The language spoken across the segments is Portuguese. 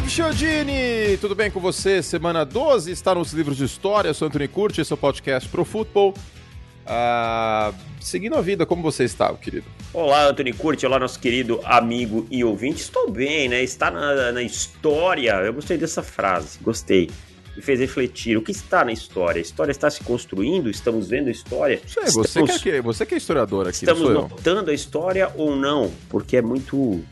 Dave Chiodini, tudo bem com você? Semana 12 está nos livros de história. Eu sou Anthony Curti, esse é o podcast Pro Football. Ah, seguindo a vida, como você está, querido? Olá, Anthony Curti, olá, nosso querido amigo e ouvinte. Estou bem, né? Está na, na história. Eu gostei dessa frase, gostei. Me fez refletir. O que está na história? A história está se construindo? Estamos vendo a história? Sei, você, Estamos- que é, você que é historiador aqui, Estamos eu. notando a história ou não? Porque é muito.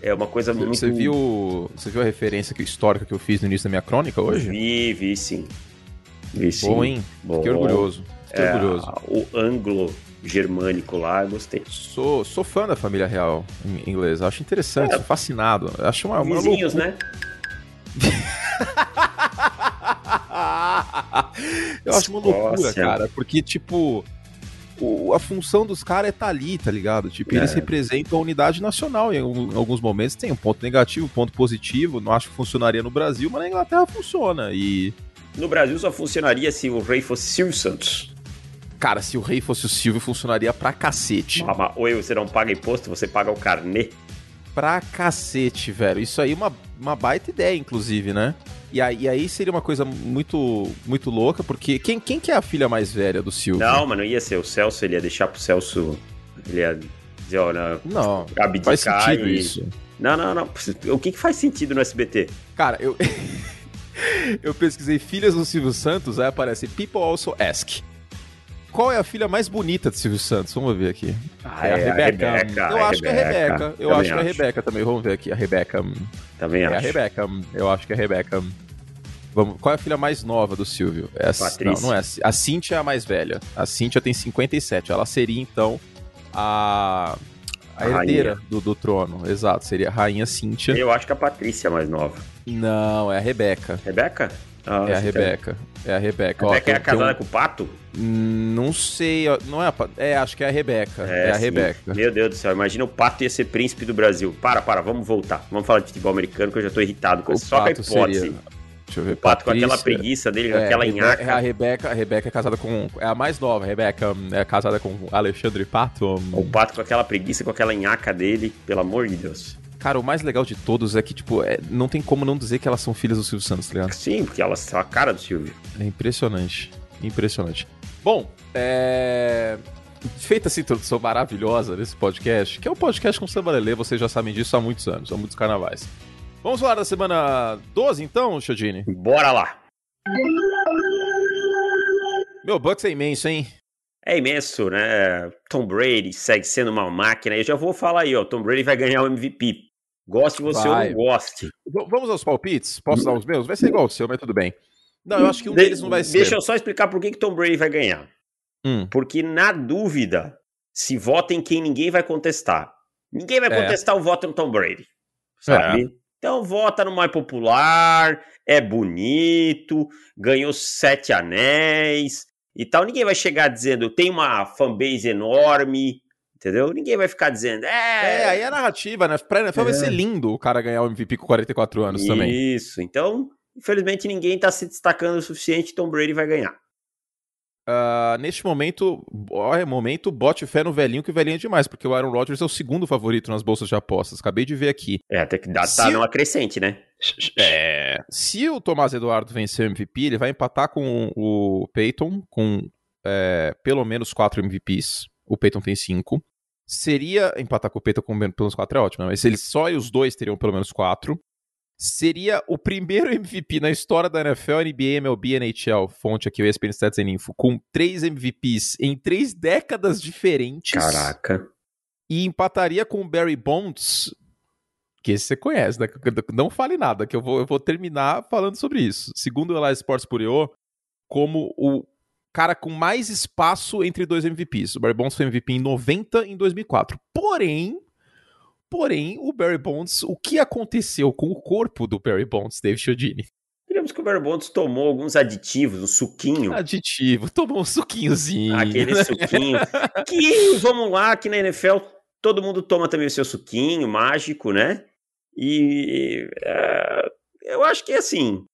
É uma coisa muito. Você viu, você viu a referência que- histórica que eu fiz no início da minha crônica hoje? Vi, vi sim. Vi sim. Bom, hein? Fiquei Bom. orgulhoso. Fiquei É, orgulhoso. o anglo-germânico lá, gostei. Sou, sou fã da família real em inglês. Acho interessante, É. sou fascinado. Acho uma, uma Vizinhos, loucura. né? Eu acho uma loucura, Escócia. cara, porque, tipo, o- a função dos caras é estar ali, tá ligado? Tipo, eles É. representam a unidade nacional em, alguns momentos. Tem um ponto negativo, um ponto positivo. Não acho que funcionaria no Brasil, mas na Inglaterra funciona. E, No Brasil só funcionaria se o rei fosse Silvio Santos. cara, se o rei fosse o Silvio, funcionaria pra cacete. Ah, mas Oi, você não paga imposto, você paga o carnê. Pra cacete, velho. Isso aí é uma, uma baita ideia, inclusive, né? E aí, e aí seria uma coisa muito muito louca, porque quem, quem que é a filha mais velha do Silvio? Não, mas não ia ser o Celso, ele ia deixar pro Celso. Ele ia dizer, ó, não, Não, abdicar faz sentido e- isso. Não, não, não. O que, que faz sentido no SBT? Cara, eu. eu pesquisei filhas do Silvio Santos, aí aparece People Also Ask. Qual é a filha mais bonita de Silvio Santos? Vamos ver aqui. Ah, é a Rebeca. Rebeca, eu é a acho que é a Rebeca. Eu Também acho que é a Rebeca também. Vamos ver aqui. A Rebeca. Também É acho. a Rebeca. Eu acho que é a Rebeca. Vamos, qual é a filha mais nova do Silvio? É a, Patrícia. Não, não é. A Cíntia é a mais velha. A Cíntia tem 57. Ela seria, então, a. A A herdeira rainha. do, do trono. Exato. Seria a rainha Cíntia. Eu acho que a Patrícia é mais nova. Não, é a Rebeca. Rebeca? Ah, É a Rebeca. É a Rebeca. Ó, Rebeca é casada um- com o Pato? Não sei, não é a É, acho que é a Rebeca. É, a sim. Rebeca. Meu Deus do céu, imagina o Pato ia ser príncipe do Brasil. Para, para, vamos voltar. Vamos falar de futebol americano que eu já tô irritado com O isso. Só com a hipótese. seria- Deixa eu ver. O Pato com aquela Patrícia. preguiça dele, com É, aquela a nhaca. É a Rebeca, a Rebeca é casada com. É a mais nova, a Rebeca é casada com Alexandre Pato. O Pato com aquela preguiça, com aquela nhaca dele, pelo amor de Deus. Cara, o mais legal de todos é que, tipo, é- não tem como não dizer que elas são filhas do Silvio Santos, tá ligado? Sim, porque elas são a cara do Silvio. É impressionante. Impressionante. Bom, é. Feita essa introdução maravilhosa desse podcast, que é um podcast com samba lelê, vocês já sabem disso há muitos anos, há muitos carnavais. Vamos falar da semana 12, então, Chodini? Bora lá. Meu Bucks é imenso, hein? É imenso, né? Tom Brady segue sendo uma máquina. Eu já vou falar aí, ó. Tom Brady vai ganhar o MVP. Goste você Vai. ou não goste. V- vamos aos palpites? Posso dar os meus? Vai ser igual o seu, mas tudo bem. Não, eu acho que um deles não vai ser. Deixa eu só explicar por que, que Tom Brady vai ganhar. Hum, Porque, na dúvida, se vota em quem ninguém vai contestar. Ninguém vai É. contestar o voto no Tom Brady. Sabe? Então vota no mais popular, é bonito, ganhou sete anéis e tal. Ninguém vai chegar dizendo tem uma fanbase enorme, entendeu? Ninguém vai ficar dizendo, É, é. aí é narrativa, né? Pra NFL vai É. ser lindo o cara ganhar o MVP com 44 anos também. Isso. Então, infelizmente, ninguém tá se destacando o suficiente. Tom Brady vai ganhar. Ah, neste momento, ó, é momento, bote fé no velhinho, que o velhinho é demais, porque o Aaron Rodgers é o segundo favorito nas bolsas de apostas. Acabei de ver aqui. É, até que dá, Se tá eu- numa crescente, né? É. Se o Tomás Eduardo vencer o MVP, ele vai empatar com o Peyton, com é, pelo menos quatro MVPs. O Peyton tem cinco. Seria. Empatar com o Peyton com pelo menos quatro é ótimo, né? mas eles só os dois teriam pelo menos quatro. Seria o primeiro MVP na história da NFL, NBA, MLB, NHL, fonte aqui, o ESPN Stats and Info, com três MVPs em três décadas diferentes. Caraca. E empataria com o Barry Bonds, que esse você conhece, né? Não fale nada, que eu vou, eu vou terminar falando sobre isso. Segundo o Elias Sports Bureau, como o cara com mais espaço entre dois MVPs. O Barry Bonds foi MVP em 90 e em 2004. Porém, porém, o Barry Bonds, o que aconteceu com o corpo do Barry Bonds, Dave Chiodini? Digamos que o Barry Bonds tomou alguns aditivos, um suquinho. Aditivo, tomou um suquinhozinho. Aquele suquinho. que, vamos lá, aqui na NFL, todo mundo toma também o seu suquinho mágico, né? E é, eu acho que assim,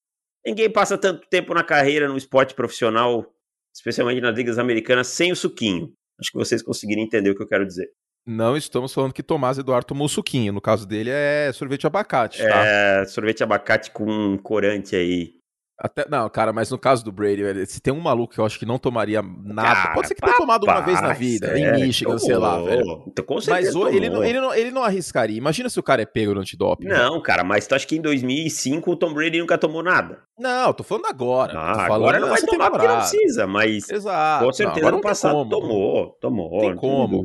ninguém passa tanto tempo na carreira no esporte profissional, especialmente nas ligas americanas, sem o suquinho. Acho que vocês conseguiram entender o que eu quero dizer. Não estamos falando que Tomás Eduardo tomou suquinho. No caso dele é sorvete abacate, tá? É, sorvete abacate com corante aí. Até, não, cara, mas no caso do Brady, se tem um maluco que eu acho que não tomaria nada, cara, pode ser que tenha tomado uma vez na vida, é, em Michigan, sei lá, velho. Então, mas ele não, ele, não, ele não arriscaria. Imagina se o cara é pego no antidoping. Não, cara, mas tu acha que em 2005 o Tom Brady nunca tomou nada? Não, tô falando agora. Ah, falando agora não vai tomar temporada. porque não precisa, mas Exato. com certeza no passado tomou, tomou. Tem como.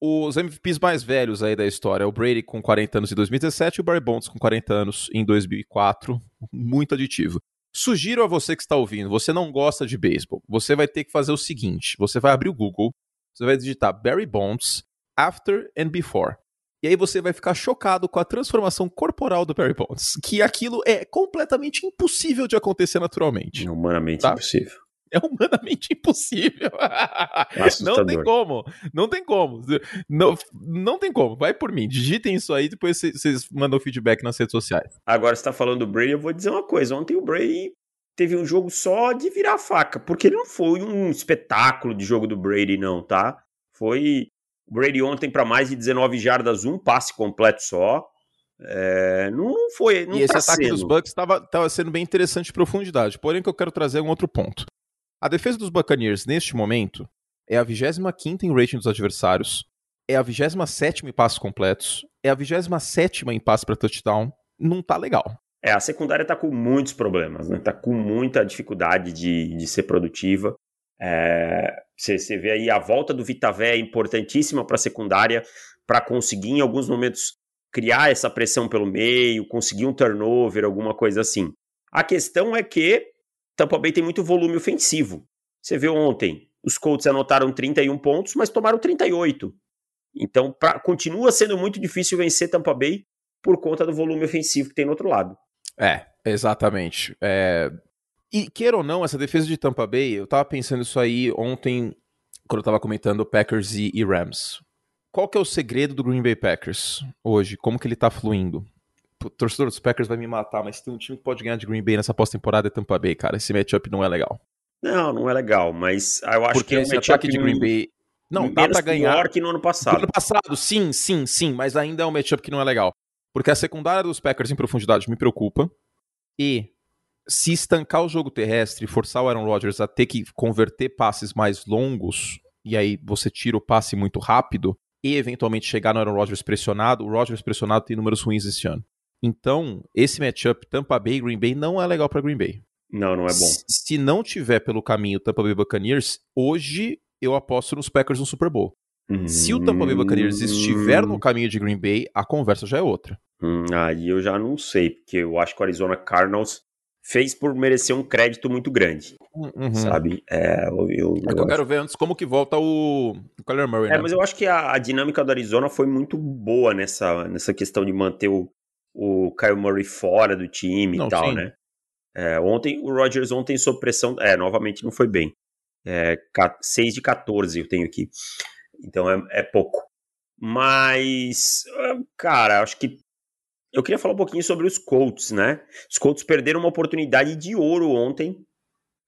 Os MVPs mais velhos aí da história, o Brady com 40 anos em 2017 e o Barry Bonds com 40 anos em 2004. Muito aditivo. Sugiro a você que está ouvindo, você não gosta de beisebol, você vai ter que fazer o seguinte: você vai abrir o Google, você vai digitar Barry Bonds After and Before. E aí você vai ficar chocado com a transformação corporal do Barry Bonds, que aquilo é completamente impossível de acontecer naturalmente. Humanamente tá? impossível. É humanamente impossível. não tem como. Não tem como. Não, não tem como. Vai por mim. Digitem isso aí, depois vocês mandam feedback nas redes sociais. Agora, você tá falando do Brady, eu vou dizer uma coisa. Ontem o Brady teve um jogo só de virar a faca, porque ele não foi um espetáculo de jogo do Brady, não, tá? Foi o Brady ontem para mais de 19 jardas, um passe completo só. É, não foi. Não e esse tá ataque sendo. dos Bucks estava sendo bem interessante de profundidade. Porém, que eu quero trazer um outro ponto. A defesa dos Buccaneers, neste momento, é a 25 em rating dos adversários, é a 27 em passos completos, é a 27 em passe para touchdown. Não tá legal. É, a secundária tá com muitos problemas, né? Tá com muita dificuldade de, de ser produtiva. É, você, você vê aí a volta do Vitavé é importantíssima para a secundária, para conseguir em alguns momentos criar essa pressão pelo meio, conseguir um turnover, alguma coisa assim. A questão é que Tampa Bay tem muito volume ofensivo. Você viu ontem, os Colts anotaram 31 pontos, mas tomaram 38. Então, pra, continua sendo muito difícil vencer Tampa Bay por conta do volume ofensivo que tem no outro lado. É, exatamente. É... E queira ou não, essa defesa de Tampa Bay, eu tava pensando isso aí ontem, quando eu tava comentando Packers e, e Rams. Qual que é o segredo do Green Bay Packers hoje? Como que ele tá fluindo? O torcedor dos Packers vai me matar, mas tem um time que pode ganhar de Green Bay nessa pós-temporada é Tampa Bay, cara. Esse matchup não é legal. Não, não é legal, mas eu acho Porque que é esse ataque de Green Bay não dá para ganhar. que no ano passado. No ano passado, sim, sim, sim, mas ainda é um matchup que não é legal. Porque a secundária dos Packers em profundidade me preocupa. E se estancar o jogo terrestre e forçar o Aaron Rodgers a ter que converter passes mais longos, e aí você tira o passe muito rápido, e eventualmente chegar no Aaron Rodgers pressionado, o Rodgers pressionado tem números ruins esse ano. Então, esse matchup Tampa Bay Green Bay não é legal para Green Bay. Não, não é bom. Se não tiver pelo caminho Tampa Bay Buccaneers, hoje eu aposto nos Packers no Super Bowl. Hum... Se o Tampa Bay Buccaneers estiver no caminho de Green Bay, a conversa já é outra. Hum, aí eu já não sei, porque eu acho que o Arizona Cardinals fez por merecer um crédito muito grande, uhum. sabe? É, eu, eu, é que eu, quero ver antes como que volta o, o Kyler Murray, É, né? mas eu acho que a, a, dinâmica do Arizona foi muito boa nessa, nessa questão de manter o, o Kyle Murray fora do time não, e tal, sim. né? É, ontem, o Rodgers ontem sob pressão, é, novamente não foi bem. É, 6 de 14 eu tenho aqui. Então é, é pouco. Mas, cara, acho que eu queria falar um pouquinho sobre os Colts, né? Os Colts perderam uma oportunidade de ouro ontem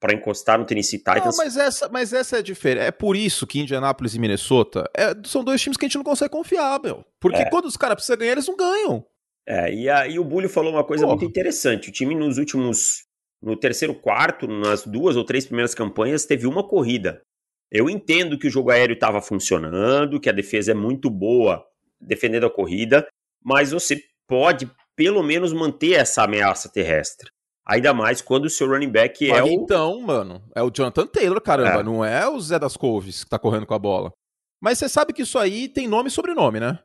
para encostar no Tennessee Titans. Não, mas essa, mas essa é diferente. É por isso que Indianapolis e Minnesota é, são dois times que a gente não consegue confiar, meu. Porque é. quando os caras precisam ganhar, eles não ganham. É, e, a, e o Bulho falou uma coisa Porra. muito interessante. O time nos últimos. No terceiro quarto, nas duas ou três primeiras campanhas, teve uma corrida. Eu entendo que o jogo aéreo estava funcionando, que a defesa é muito boa defendendo a corrida, mas você pode pelo menos manter essa ameaça terrestre. Ainda mais quando o seu running back é mas o. Então, mano, é o Jonathan Taylor, caramba, é. não é o Zé das Couves que tá correndo com a bola. Mas você sabe que isso aí tem nome e sobrenome, né?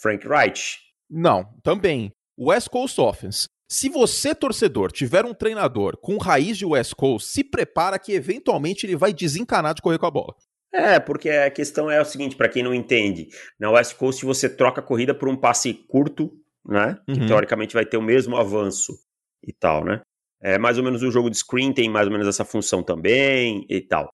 Frank Wright. Não, também. West Coast Offense. Se você, torcedor, tiver um treinador com raiz de West Coast, se prepara que eventualmente ele vai desencanar de correr com a bola. É, porque a questão é o seguinte, para quem não entende, na West Coast você troca a corrida por um passe curto, né? Que uhum. teoricamente vai ter o mesmo avanço e tal, né? É mais ou menos o jogo de screen tem mais ou menos essa função também e tal.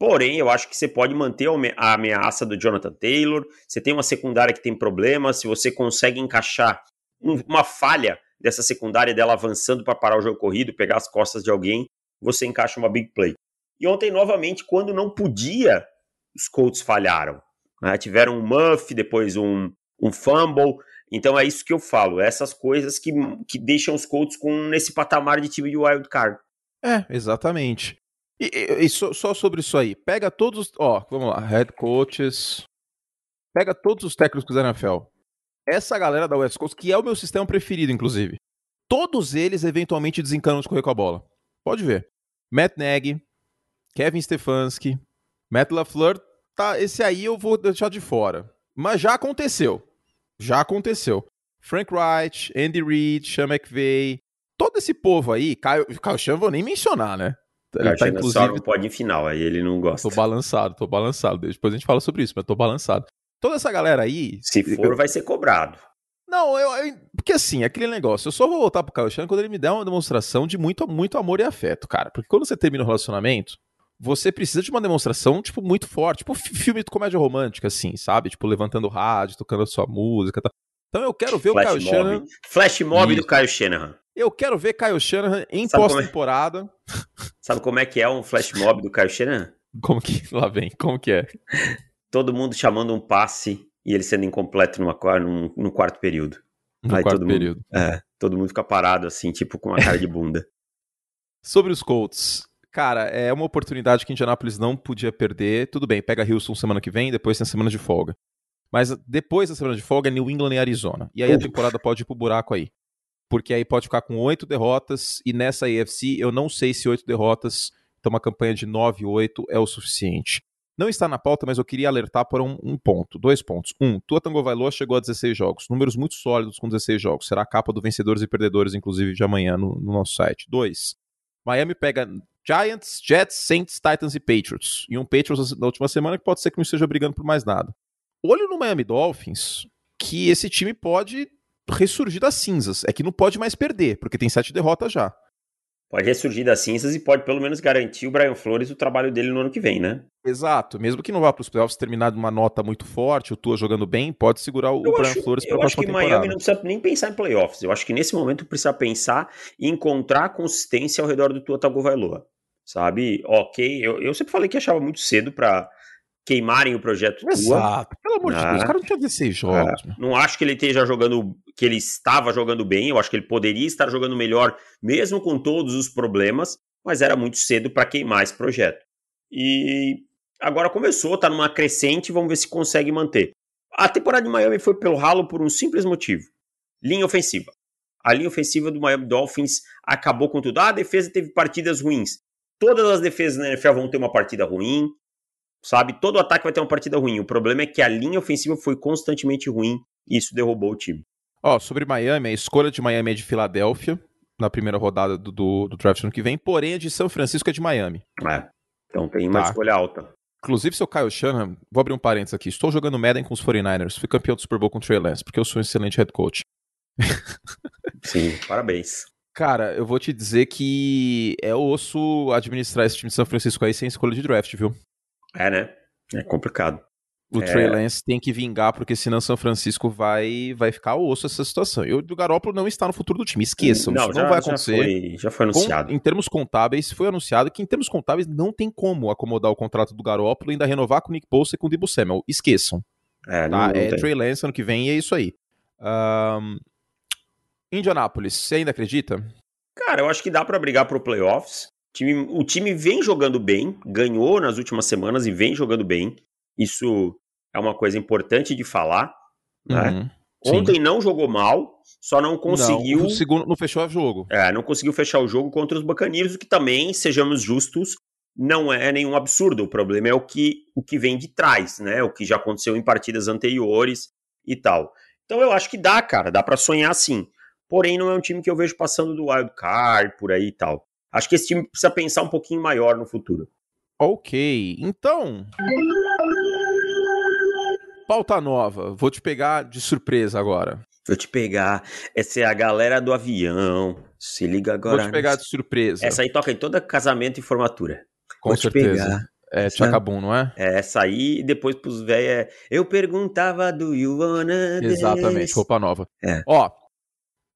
Porém, eu acho que você pode manter a ameaça do Jonathan Taylor. Você tem uma secundária que tem problemas. Se você consegue encaixar uma falha dessa secundária dela avançando para parar o jogo corrido, pegar as costas de alguém, você encaixa uma big play. E ontem, novamente, quando não podia, os Colts falharam. Né? Tiveram um muff, depois um, um fumble. Então é isso que eu falo, essas coisas que, que deixam os Colts com nesse patamar de time de wild card. É, exatamente. E, e, e só, só, sobre isso aí, pega todos, ó, vamos lá, head coaches, pega todos os técnicos da NFL. Essa galera da West Coast, que é o meu sistema preferido, inclusive, todos eles eventualmente desencanam de correr com a bola. Pode ver. Matt Nagy, Kevin Stefanski, Matt LaFleur, tá, esse aí eu vou deixar de fora. Mas já aconteceu. Já aconteceu. Frank Wright, Andy Reid, Sean McVay, todo esse povo aí, Caio, Caio Chan vou nem mencionar, né? Ele tá, inclusive... não pode em final, aí ele não gosta. Tô balançado, tô balançado. Depois a gente fala sobre isso, mas tô balançado. Toda essa galera aí. Se for, eu... vai ser cobrado. Não, eu, eu, Porque assim, aquele negócio, eu só vou voltar pro Caio Chan quando ele me der uma demonstração de muito, muito amor e afeto, cara. Porque quando você termina o relacionamento, você precisa de uma demonstração, tipo, muito forte. Tipo, filme de comédia romântica, assim, sabe? Tipo, levantando o rádio, tocando a sua música e tal. Então eu quero ver Flash o Caio mob. Shanahan. Flash mob do Caio Shanahan. Eu quero ver Caio Shanahan em é? pós-temporada. É? Sabe como é que é um flash mob do Caio Shanahan? Como que. Lá vem, como que é? Todo mundo chamando um passe e ele sendo incompleto numa, num, no quarto período. No Aí quarto período. Mundo, é, todo mundo fica parado assim, tipo com a cara de bunda. Sobre os Colts, cara, é uma oportunidade que Indianapolis não podia perder. Tudo bem, pega Houston semana que vem, depois tem a semana de folga. Mas depois da semana de folga é New England e Arizona. E aí a temporada pode ir pro buraco aí. Porque aí pode ficar com oito derrotas, e nessa AFC eu não sei se oito derrotas, então uma campanha de 9-8 é o suficiente. Não está na pauta, mas eu queria alertar por um, um ponto, dois pontos. Um, Tua Tango Vailoa chegou a 16 jogos, números muito sólidos com 16 jogos. Será a capa do Vencedores e Perdedores, inclusive, de amanhã no, no nosso site. Dois, Miami pega Giants, Jets, Saints, Titans e Patriots. E um Patriots na última semana que pode ser que não esteja brigando por mais nada. Olho no Miami Dolphins, que esse time pode ressurgir das cinzas. É que não pode mais perder, porque tem sete derrotas já. Pode ressurgir das cinzas e pode pelo menos garantir o Brian Flores o trabalho dele no ano que vem, né? Exato. Mesmo que não vá para os playoffs terminar de uma nota muito forte, o Tua jogando bem, pode segurar o, Brian acho, Flores para a próxima temporada. Eu acho que. Miami não precisa nem pensar em playoffs. Eu acho que nesse momento precisa pensar em encontrar consistência ao redor do Tua Tagovailoa sabe? Ok, eu, eu sempre falei que achava muito cedo para queimarem o projeto Exato. Pelo amor de Deus, o cara não tinha 16 jogos. É. Não acho que ele esteja jogando, que ele estava jogando bem, eu acho que ele poderia estar jogando melhor, mesmo com todos os problemas, mas era muito cedo para queimar esse projeto. E agora começou, tá numa crescente, vamos ver se consegue manter. A temporada de Miami foi pelo ralo por um simples motivo: linha ofensiva. A linha ofensiva do Miami Dolphins acabou com tudo. Ah, a defesa teve partidas ruins. Todas as defesas na NFL vão ter uma partida ruim, sabe? Todo ataque vai ter uma partida ruim. O problema é que a linha ofensiva foi constantemente ruim e isso derrubou o time. Ó, oh, sobre Miami, a escolha de Miami é de Filadélfia, na primeira rodada do, do, do draft ano que vem, porém a de São Francisco é de Miami. É, então tem uma tá. escolha alta. Inclusive, seu Kyle Shanahan, vou abrir um parênteses aqui, estou jogando Madden com os 49ers, fui campeão do Super Bowl com o Trey Lance, porque eu sou um excelente head coach. Sim, parabéns. Cara, eu vou te dizer que é osso administrar esse time de São Francisco aí sem escolha de draft, viu? É, né? É complicado. O é... Trey Lance tem que vingar, porque senão São Francisco vai, vai ficar osso essa situação. E o Garoppolo não está no futuro do time. Esqueçam, não, isso já, não vai acontecer. Já foi, já foi anunciado. Com, em termos contábeis, foi anunciado que em termos contábeis não tem como acomodar o contrato do Garoppolo e ainda renovar com o Nick Bosa e com o Debo Samuel. Esqueçam. É, não, tá? não é Trey Lance ano que vem e é isso aí. Um, Indianápolis, você ainda acredita? Cara, eu acho que dá para brigar pro playoffs. O time, o time vem jogando bem, ganhou nas últimas semanas e vem jogando bem. Isso é uma coisa importante de falar. Né? Uhum, Ontem sim. não jogou mal, só não conseguiu. Não, segundo, não fechou o jogo. É, não conseguiu fechar o jogo contra os Bacaneiros, o que também, sejamos justos, não é nenhum absurdo. O problema é o que, o que vem de trás, né? O que já aconteceu em partidas anteriores e tal. Então eu acho que dá, cara, dá para sonhar sim porém não é um time que eu vejo passando do wild card por aí e tal. Acho que esse time precisa pensar um pouquinho maior no futuro. Ok, então. Pauta nova, vou te pegar de surpresa agora. Vou te pegar. Essa é a galera do avião. Se liga agora. Vou te pegar de surpresa. Essa aí toca em toda casamento e formatura. Com vou certeza. É Chacabum, não é? É, essa aí, e depois pros velhos é. Eu perguntava do you wanna Exatamente, roupa nova. É. Ó,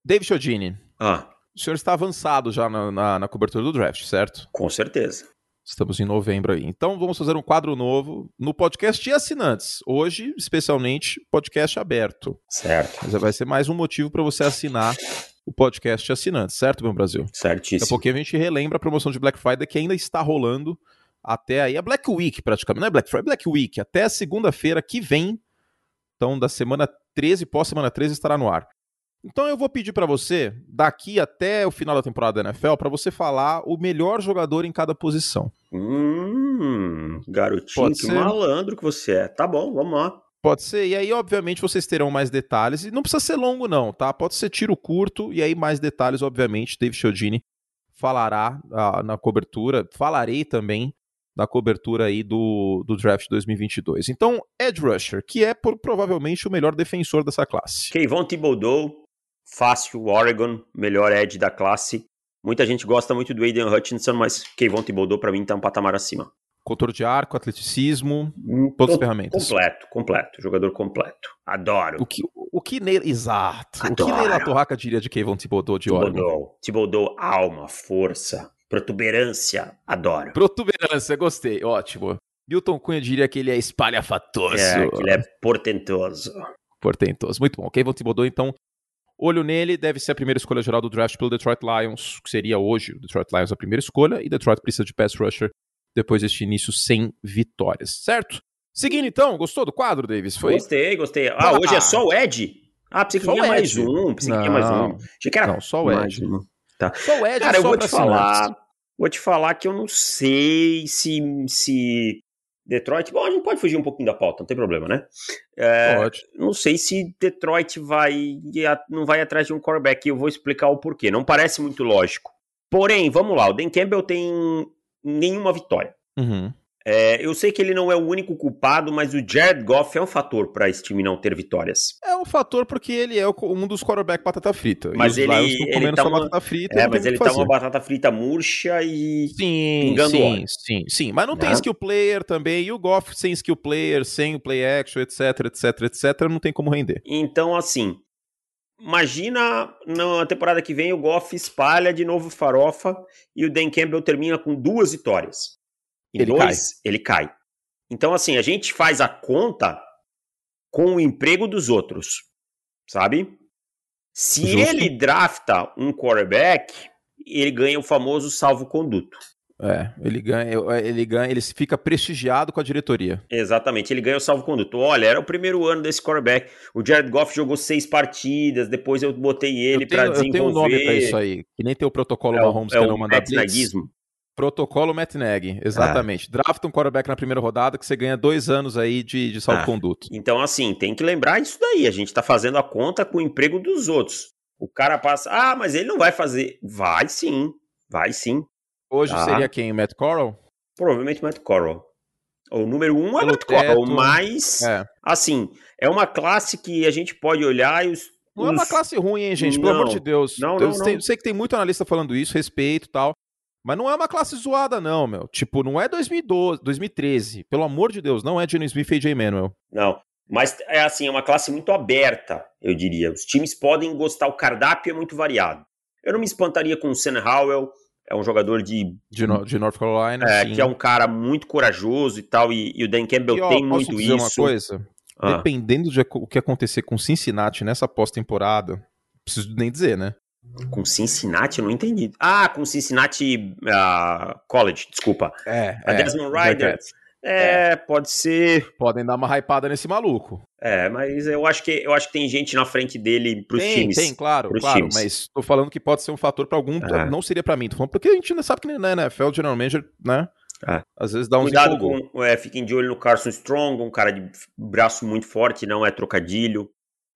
David Chodini. Ah. O senhor está avançado já na, na, na, cobertura do draft, certo? Com certeza. Estamos em novembro aí. Então vamos fazer um quadro novo no podcast de assinantes. Hoje, especialmente, podcast aberto. Certo. Mas vai ser mais um motivo para você assinar o podcast de assinantes, certo, meu Brasil? Certíssimo. Daqui a pouquinho a gente relembra a promoção de Black Friday que ainda está rolando até aí. A Black Week, praticamente. Não é Black Friday, é Black Week. Até segunda-feira que vem. Então, da semana 13, pós-semana 13, estará no ar. Então eu vou pedir para você, daqui até o final da temporada da NFL, para você falar o melhor jogador em cada posição. Hum, garotinho, Pode que ser. malandro que você é. Tá bom, vamos lá. Pode ser, e aí, obviamente, vocês terão mais detalhes. E não precisa ser longo, não, tá? Pode ser tiro curto, e aí mais detalhes, obviamente. Dave Chiodini falará ah, na cobertura. Falarei também na cobertura aí do, do draft 2022. Então, Ed Rusher, que é por, provavelmente o melhor defensor dessa classe. Kayvon Thibodeau, fácil, Oregon, melhor edge da classe. Muita gente gosta muito do Aiden Hutchinson, mas Kayvon Thibodeau para mim tá um patamar acima. Controle de arco, atleticismo, hum, todas as ferramentas. Completo, completo, jogador completo. Adoro. O que, o que nele, exato. Adoro. O que Neila Torraca diria de Kayvon Thibodeau de Thibodeau. Oregon? Thibodeau, alma, força, protuberância, adoro. Protuberância, gostei, ótimo. Milton Cunha diria que ele é espalhafatoso. É, que ele é portentoso. Portentoso, muito bom. Kayvon Thibodeau, então, Olho nele, deve ser a primeira escolha geral do draft pelo Detroit Lions, que seria hoje o Detroit Lions a primeira escolha, e Detroit precisa de pass rusher depois deste início sem vitórias, certo? Seguindo então, gostou do quadro, Davis? Foi? Gostei, gostei. Ah, hoje é só o Ed? Ah, pensei que tinha mais um, pensei que tinha mais um. Achei que era não, só o Ed. Tá. Só o Ed Cara, eu vou te falar, vou te falar que eu não sei se, se Detroit, bom, a gente pode fugir um pouquinho da pauta, não tem problema, né? É, pode. Não sei se Detroit vai não vai atrás de um quarterback, e eu vou explicar o porquê. Não parece muito lógico. Porém, vamos lá, o Dan Campbell tem nenhuma vitória. Uhum. É, eu sei que ele não é o único culpado, mas o Jared Goff é um fator para esse time não ter vitórias. É um fator porque ele é um dos quarterback batata frita. Mas ele, ele tá uma batata frita. É, mas ele tá uma batata frita murcha e sim, sim, sim, sim. Mas não, tem né? skill player também. E o Goff sem skill player, sem o play action, etc, etc, etc, não tem como render. Então, assim, Imagina na temporada que vem o Goff espalha de novo farofa e o Dan Campbell termina com duas vitórias. Em ele dois, cai. ele cai. Então, assim, a gente faz a conta com o emprego dos outros, sabe? Se Justo. ele drafta um quarterback, ele ganha o famoso salvo-conduto. É, ele ganha, ele ganha, ele fica prestigiado com a diretoria. Exatamente, ele ganha o salvo-conduto. Olha, era o primeiro ano desse quarterback. O Jared Goff jogou seis partidas, depois eu botei ele para desenvolver. Eu tenho um nome pra isso aí, que nem tem o protocolo é, Mahomes é que não manda blitz. Protocolo Matt Nagy, exatamente. É. Drafta um quarterback na primeira rodada que você ganha dois anos aí de, de salvo-conduto. Ah, então, assim, tem que lembrar isso daí. A gente tá fazendo a conta com o emprego dos outros. O cara passa, ah, mas ele não vai fazer. Vai sim, vai sim. Hoje tá. seria quem? Matt Corral? Provavelmente Matt Corral. O número um é Matt Corral, mas, é. assim, é uma classe que a gente pode olhar e os. Não é uma classe ruim, hein, gente? Pelo amor de Deus. Não, não, não. sei que tem muito analista falando isso, respeito e tal. Mas não é uma classe zoada, não, meu. Tipo, não é 2012, 2013. Pelo amor de Deus, não é Geno Smith e J. Manuel. Não. Mas é assim, é uma classe muito aberta, eu diria. Os times podem gostar, o cardápio é muito variado. Eu não me espantaria com o Sam Howell, é um jogador de. De, no, de North Carolina. É, sim. que é um cara muito corajoso e tal, e, e o Dan Campbell e, ó, tem muito dizer isso. uma coisa? Ah. Dependendo de o que acontecer com Cincinnati nessa pós-temporada, preciso nem dizer, né? Com Cincinnati, eu não entendi. Ah, com Cincinnati uh, College, desculpa. É. A é, Desmond Rider. É, é, pode ser. Podem dar uma hypada nesse maluco. É, mas eu acho que eu acho que tem gente na frente dele pros tem, times. Tem, claro, claro. Times. Mas tô falando que pode ser um fator para algum. É. Não seria para mim, tô falando porque a gente ainda sabe que na NFL, General Manager, né? É. Às vezes dá um Cuidado com. É, fiquem de olho no Carson Strong, um cara de braço muito forte, não é trocadilho.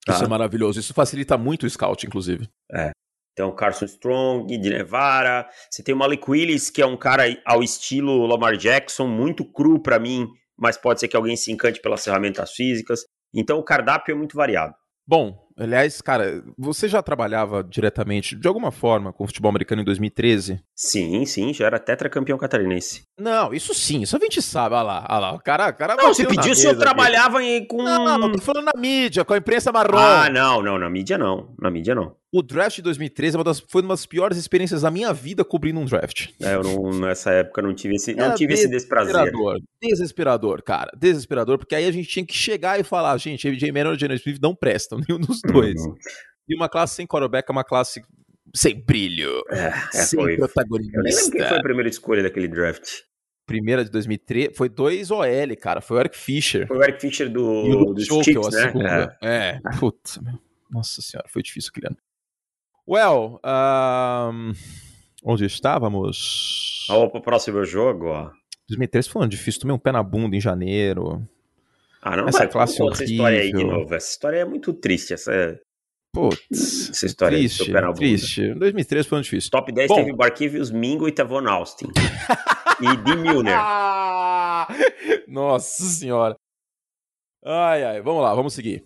Tá? Isso é maravilhoso. Isso facilita muito o scout, inclusive. É. Então, Carson Strong, de Nevara. Você tem o Malik Willis, que é um cara ao estilo Lamar Jackson, muito cru para mim, mas pode ser que alguém se encante pelas ferramentas físicas. Então, o cardápio é muito variado. Bom, aliás, cara, você já trabalhava diretamente, de alguma forma, com futebol americano em 2013? Sim, sim, já era tetracampeão catarinense. Não, isso sim, isso a gente sabe. Olha lá, olha lá. O cara, o cara não, se pediu se eu trabalhava com. Não, não, tô falando na mídia, com a imprensa marrom. Ah, não, não, na mídia não. Na mídia não. O draft de 2013 é uma das, foi uma das piores experiências da minha vida cobrindo um draft. É, eu não, nessa época não tive esse, não tive esse desprazer. Desesperador, desesperador, cara. Desesperador, porque aí a gente tinha que chegar e falar, gente, AJ Manuel e Geno Smith não prestam, nenhum dos dois. Uhum. E uma classe sem quarterback é uma classe sem brilho, é, é, sem foi. protagonista. Eu nem lembro quem foi a primeira escolha daquele draft. Primeira de 2003, foi dois OL, cara, foi o Eric Fischer. Foi o Eric Fischer do, e o do Chiefs, né? Segunda. É, é. putz, nossa senhora, foi difícil aquele ano. Well, um, onde estávamos? Vamos pro próximo jogo, ó. 2003 foi um ano difícil, tomei um pé na bunda em janeiro. Ah, não essa vai, classe horrível. essa história aí de novo. Essa história é muito triste, essa Putz, essa história triste, é triste. 2003 foi um difícil. Top 10 Bom. teve Barquivius, Mingo e Tavon Austin. e Di Milner. Nossa senhora. Ai, ai, vamos lá, vamos seguir.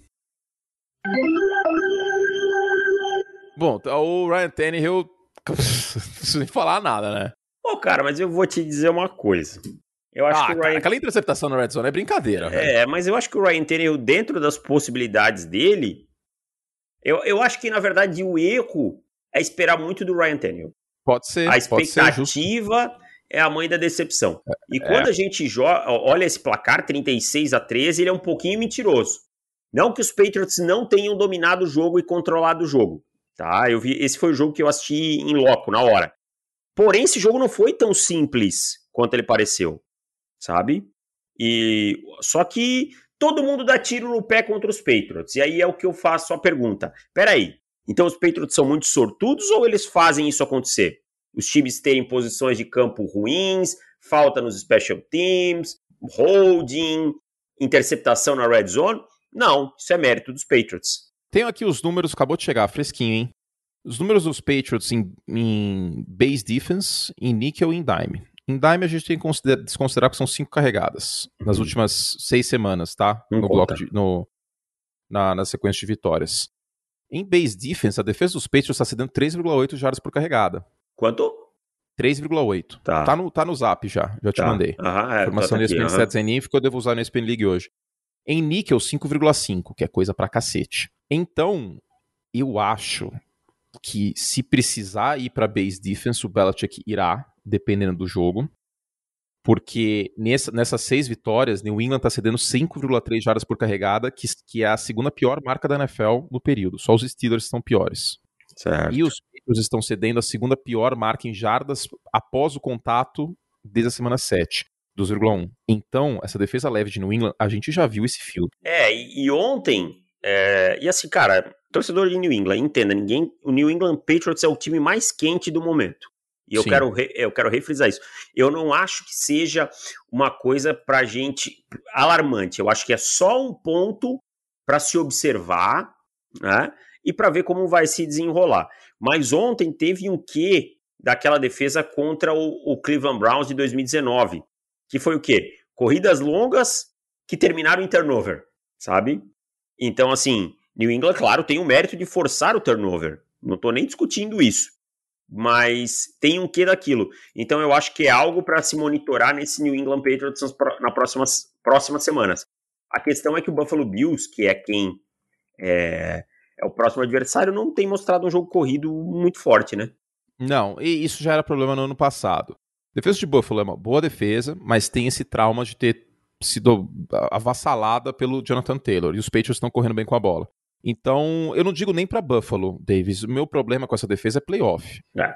Bom, tá, o Ryan Tannehill, não preciso nem falar nada, né? Pô, cara, mas eu vou te dizer uma coisa. Eu acho ah, que o Ryan... Cara, aquela interceptação no Red Zone é brincadeira. É, véio. mas eu acho que o Ryan Tannehill, dentro das possibilidades dele, eu, eu acho que, na verdade, o erro é esperar muito do Ryan Tannehill. Pode ser. A expectativa é a mãe da decepção. E é. quando a gente olha esse placar, 36 a 13, ele é um pouquinho mentiroso. Não que os Patriots não tenham dominado o jogo e controlado o jogo. Tá? Eu vi, esse foi o jogo que eu assisti em loco, na hora. Porém, esse jogo não foi tão simples quanto ele pareceu. Sabe? E só que todo mundo dá tiro no pé contra os Patriots. E aí é o que eu faço a pergunta. Peraí, então os Patriots são muito sortudos ou eles fazem isso acontecer? Os times terem posições de campo ruins, falta nos special teams, holding, interceptação na red zone? Não, isso é mérito dos Patriots. Tenho aqui os números, acabou de chegar, fresquinho, hein? Os números dos Patriots em, em base defense, em nickel e em dime. Em Dime a gente tem que desconsiderar que são cinco carregadas uhum. nas últimas seis semanas, tá? Não no conta. bloco de, no, na, na sequência de vitórias. Em base defense, a defesa dos Patriots está cedendo 3,8 jardas por carregada. Quanto? 3,8. Tá. Tá no, tá no zap já, já te tá. mandei. Aham, é, Informação tá ESPN Stats uhum. ficou eu devo usar no ESPN League hoje. Em níquel, 5,5, que é coisa pra cacete. Então, eu acho que se precisar ir para base defense, o Belichick irá, dependendo do jogo. Porque nessa, nessas seis vitórias, New England está cedendo 5,3 jardas por carregada, que, que é a segunda pior marca da NFL no período. Só os Steelers estão piores. Certo. E os Patriots estão cedendo a segunda pior marca em jardas após o contato desde a semana 7. 2,1. Então, essa defesa leve de New England, a gente já viu esse filme. É, e, e ontem, é, e assim, cara, torcedor de New England, entenda, ninguém, o New England Patriots é o time mais quente do momento. E eu quero, eu quero refrisar isso. Eu não acho que seja uma coisa pra gente alarmante. Eu acho que é só um ponto para se observar, né? E para ver como vai se desenrolar. Mas ontem teve um quê daquela defesa contra o, o Cleveland Browns de 2019, que foi o quê? Corridas longas que terminaram em turnover, sabe? Então, assim, New England, claro, tem o mérito de forçar o turnover. Não estou nem discutindo isso mas tem um quê daquilo. Então eu acho que é algo para se monitorar nesse New England Patriots nas próximas, próximas semanas. A questão é que o Buffalo Bills, que é quem é, é o próximo adversário, não tem mostrado um jogo corrido muito forte, né? Não, e isso já era problema no ano passado. A defesa de Buffalo é uma boa defesa, mas tem esse trauma de ter sido avassalada pelo Jonathan Taylor. E os Patriots estão correndo bem com a bola. Então, eu não digo nem para Buffalo, Davis. O meu problema com essa defesa é playoff. É.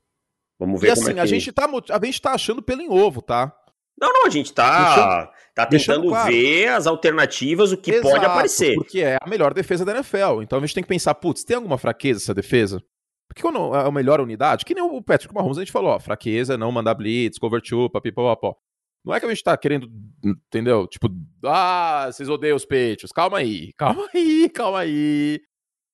Vamos ver e assim, é que... a, gente tá, a gente tá achando pelo em ovo, tá? Não, não, a gente tá, tá tentando claro. ver as alternativas, o que Exato, pode aparecer. Porque é a melhor defesa da NFL. Então a gente tem que pensar, putz, tem alguma fraqueza essa defesa? Porque quando é a melhor unidade, que nem o Patrick Mahomes, a gente falou, ó, fraqueza é não mandar blitz, cover two, papipopó. Não é que a gente tá querendo, entendeu? Tipo, ah, vocês odeiam os peitos. Calma aí, calma aí, calma aí.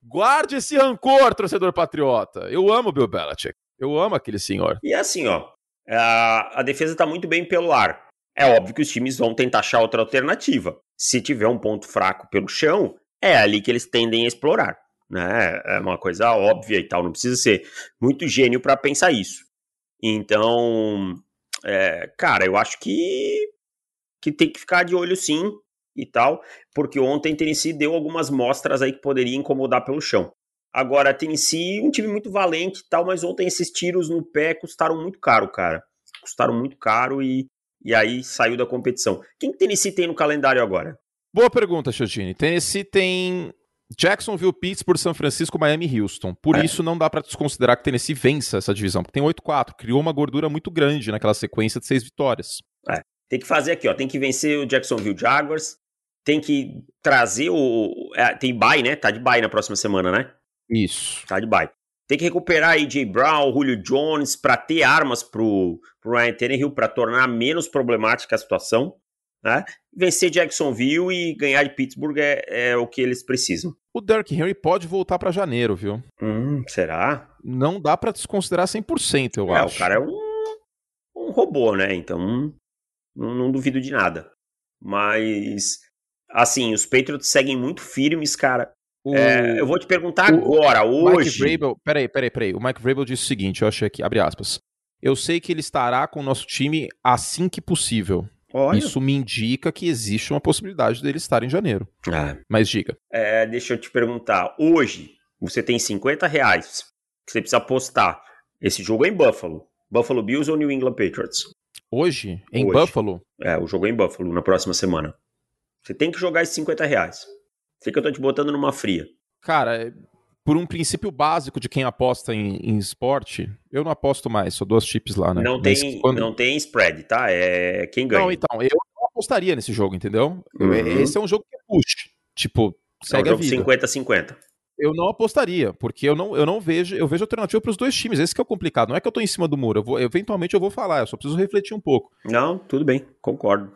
Guarde esse rancor, torcedor patriota. Eu amo o Bill Belichick. Eu amo aquele senhor. E é assim, ó. A, a defesa tá muito bem pelo ar. É óbvio que os times vão tentar achar outra alternativa. Se tiver um ponto fraco pelo chão, é ali que eles tendem a explorar. Né? É uma coisa óbvia e tal. Não precisa ser muito gênio para pensar isso. Então, é, cara, eu acho que, que tem que ficar de olho sim e tal, porque ontem Tennessee deu algumas mostras aí que poderia incomodar pelo chão. Agora, Tennessee, um time muito valente e tal, mas ontem esses tiros no pé custaram muito caro, cara. Custaram muito caro e, e aí saiu da competição. Quem que Tennessee tem no calendário agora? Boa pergunta, Chotini. Tennessee tem Jacksonville, Pittsburgh, São Francisco, Miami e Houston. Por é. isso não dá para desconsiderar que Tennessee vença essa divisão, porque tem 8-4, criou uma gordura muito grande naquela sequência de seis vitórias. É. Tem que fazer aqui, ó, tem que vencer o Jacksonville Jaguars, tem que trazer o... É, tem bye, né? Tá de bye na próxima semana, né? Isso. Tá de bye. Tem que recuperar AJ Brown, Julio Jones, para ter armas pro, pro Ryan Tannehill, para tornar menos problemática a situação. Né? Vencer Jacksonville e ganhar de Pittsburgh é, é o que eles precisam. O Derrick Henry pode voltar para janeiro, viu? Hum, será? Não dá para desconsiderar 100%, eu é, acho. o cara é um, um robô, né? Então, não, não duvido de nada. Mas, assim, os Patriots seguem muito firmes, cara. O... É, eu vou te perguntar o... agora, hoje. Mike Vrabel, peraí, peraí, peraí. O Mike Vrabel disse o seguinte, eu achei aqui, abre aspas. Eu sei que ele estará com o nosso time assim que possível. Olha. Isso me indica que existe uma possibilidade dele estar em janeiro. Ah. Mas diga. É, deixa eu te perguntar. Hoje, você tem 50 reais que você precisa apostar. Esse jogo é em Buffalo. Buffalo Bills ou New England Patriots? Hoje? Em Hoje. Buffalo? É, o jogo é em Buffalo, na próxima semana. Você tem que jogar esses 50 reais. Sei que eu tô te botando numa fria. Cara, por um princípio básico de quem aposta em, em esporte, eu não aposto mais, só duas chips lá, né? Não tem, quando... não tem spread, tá? É quem ganha. Não, então, eu não apostaria nesse jogo, entendeu? Uhum. Esse é um jogo que é push. Tipo, segue é um jogo 50-50. Eu não apostaria, porque eu não, eu não vejo, eu vejo alternativa para os dois times. Esse que é o complicado. Não é que eu tô em cima do muro. Eu vou, eventualmente eu vou falar, eu só preciso refletir um pouco. Não, tudo bem, concordo.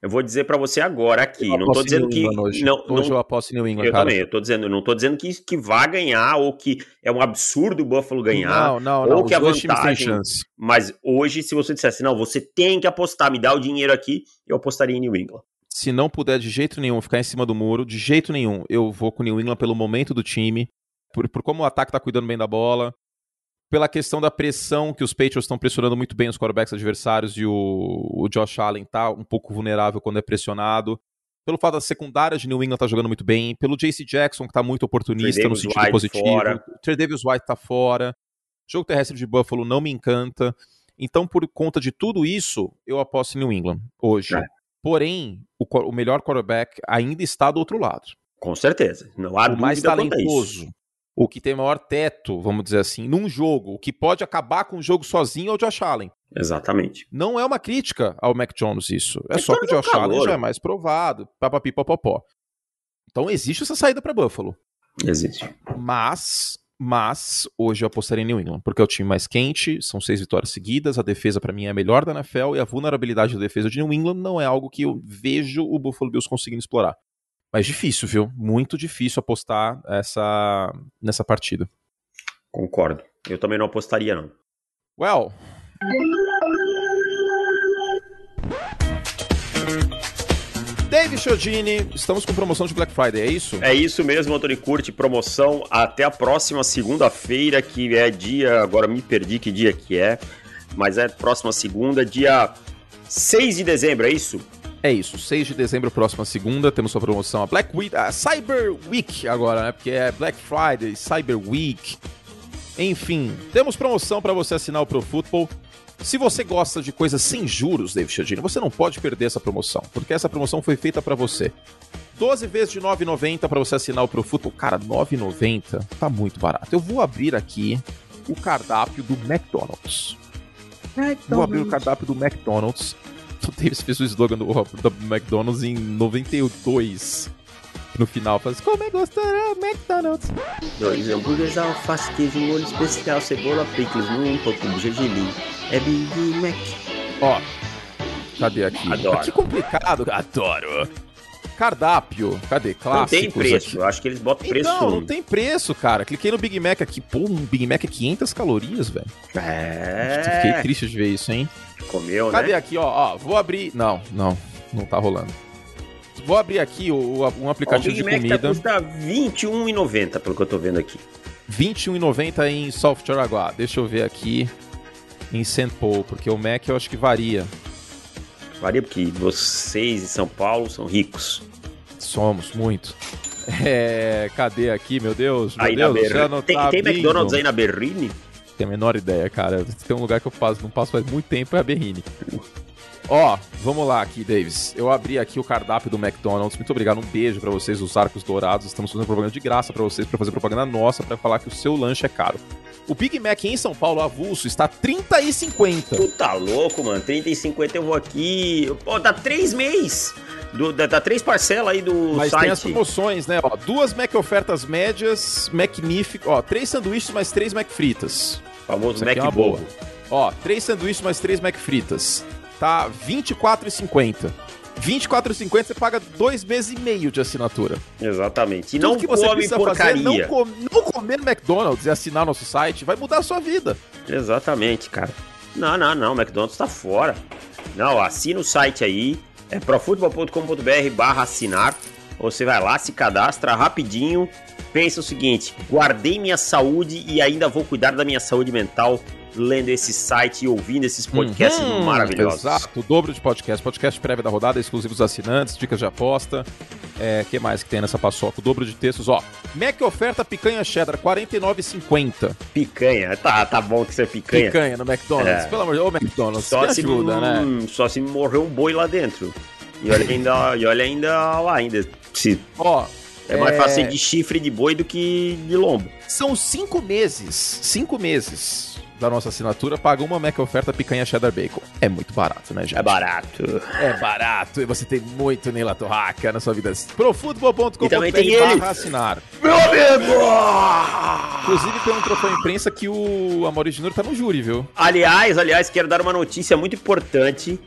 Eu vou dizer para você agora aqui. Eu não tô dizendo que. Hoje, não, hoje não, eu aposto em New England. Eu cara. também, eu tô dizendo, não tô dizendo que, que vá ganhar ou que é um absurdo o Buffalo ganhar. Não, não, ou não. que a vantagem. Mas hoje, se você dissesse, não, você tem que apostar, me dá o dinheiro aqui, eu apostaria em New England. Se não puder de jeito nenhum ficar em cima do muro, de jeito nenhum, eu vou com New England pelo momento do time, por, por como o ataque tá cuidando bem da bola, pela questão da pressão, que os Patriots estão pressionando muito bem os quarterbacks adversários e o, o Josh Allen tá um pouco vulnerável quando é pressionado. Pelo fato da secundária de New England tá jogando muito bem, pelo JC Jackson, que tá muito oportunista no sentido White positivo. Fora. Trey Davis White tá fora. O jogo terrestre de Buffalo não me encanta. Então, por conta de tudo isso, eu aposto em New England hoje. É. Porém, o, o, melhor quarterback ainda está do outro lado. Com certeza. Não há o mais talentoso, o que tem maior teto, vamos dizer assim, num jogo, o que pode acabar com o jogo sozinho é o Josh Allen. Exatamente. Não é uma crítica ao Mac Jones isso. É, é só que o Josh Allen já é mais provado, papapi popopó. Então existe essa saída para Buffalo. Existe. Mas, mas hoje eu apostaria em New England, porque é o time mais quente, são seis vitórias seguidas, a defesa para mim é a melhor da NFL e a vulnerabilidade da defesa de New England não é algo que eu vejo o Buffalo Bills conseguindo explorar. Mas difícil, viu? Muito difícil apostar essa, nessa partida. Concordo. Eu também não apostaria, não. Well. Dave Chiodini, estamos com promoção de Black Friday, é isso? É isso mesmo, Antônio Curte, promoção até a próxima segunda-feira, que é dia, agora me perdi que dia que é, mas é próxima segunda, dia 6 de dezembro, é isso? É isso, 6 de dezembro, próxima segunda, temos sua promoção a Black Week, a Cyber Week agora, né? Porque é Black Friday, Cyber Week. Enfim, temos promoção para você assinar o Pro Football. Se você gosta de coisas sem juros, David Chiodini, você não pode perder essa promoção, porque essa promoção foi feita para você. 12 vezes de 9,90 para você assinar o Pro Football. Cara, 9,90 tá muito barato. Eu vou abrir aqui o cardápio do McDonald's. McDonald's. Vou abrir o cardápio do McDonald's o Davis fez o slogan do, do McDonald's em 92. No final, faz como é gostoso McDonald's. Dois hambúrgueres, alface, queijo, molho especial, cebola, picles, um pouco de gergelim. É Big Mac. Ó, cadê aqui? Adoro. Que complicado. Adoro. Cardápio, cadê? Clássicos. Não tem preço, aqui. eu acho que eles botam preço. Não, não tem preço, cara. Cliquei no Big Mac aqui. Pô, um Big Mac é 500 calorias, velho. É. Fiquei triste de ver isso, hein? Comeu, Cadê né? aqui, ó, ó? Vou abrir. Não, não, não tá rolando. Vou abrir aqui o, um aplicativo ó, o Big de Mac comida. Tá, custa R$21,90, pelo que eu tô vendo aqui. R$21,90 em Software Aguá. Deixa eu ver aqui. em St. Paul, porque o Mac eu acho que varia. Varia porque vocês em São Paulo são ricos. Somos, muito. É, cadê aqui, meu Deus? Meu aí Deus, na Berrini. Tem, tá tem McDonald's aí na Berrini? Tenho a menor ideia, cara. Tem um lugar que eu passo, não passo faz muito tempo, é a Berrini. Ó, vamos lá aqui, Davis. Eu abri aqui o cardápio do McDonald's. Muito obrigado, um beijo para vocês, os Arcos Dourados. Estamos fazendo propaganda de graça para vocês, para fazer propaganda nossa, para falar que o seu lanche é caro. O Big Mac em São Paulo, avulso, está 30 e 50. Tu tá louco, mano? 30 e 50 eu vou aqui. Pô, dá três meses. Do, três parcelas aí do Mas site. tem as promoções, né? Ó, duas Mac ofertas médias, Magnífico. Ó, três sanduíches mais três Mac fritas. Famoso aqui Mac é uma Bobo. boa. Ó, três sanduíches mais três Mac fritas. Tá R$24,50. R$24,50 você paga dois meses e meio de assinatura. Exatamente. E Tudo não que você come precisa porcaria. fazer é não, com- não comer McDonald's e assinar nosso site vai mudar a sua vida. Exatamente, cara. Não, não, não. McDonald's tá fora. Não, assina o site aí. É profutbol.com.br barra assinar. Você vai lá, se cadastra rapidinho. Pensa o seguinte: guardei minha saúde e ainda vou cuidar da minha saúde mental lendo esse site e ouvindo esses podcasts Uhum, maravilhosos. Exato, o dobro de podcast. Podcast prévio da rodada, exclusivos assinantes, dicas de aposta. É, que mais que tem nessa paçoca? O dobro de textos, ó. Mac oferta picanha cheddar, R$ 49,50. Picanha. Tá, tá bom que você é picanha. Picanha no McDonald's. É. Pelo amor de Deus, ô McDonald's, Só se, ajuda, né? hum, só se morreu um boi lá dentro. E olha ainda, e olha ainda lá ainda. Se Ó, é mais É. fácil de chifre de boi do que de lombo. são cinco meses, cinco meses da nossa assinatura, paga uma Mac oferta picanha cheddar bacon. É muito barato, né, gente? É barato. É barato e você tem muito Neila Torraca na sua vida. Profutbol.com.br também tem ele. barra assinar. Meu amigo! Inclusive tem um troféu imprensa que o Amaury Júnior tá no júri, viu? Aliás, aliás, quero dar uma notícia muito importante.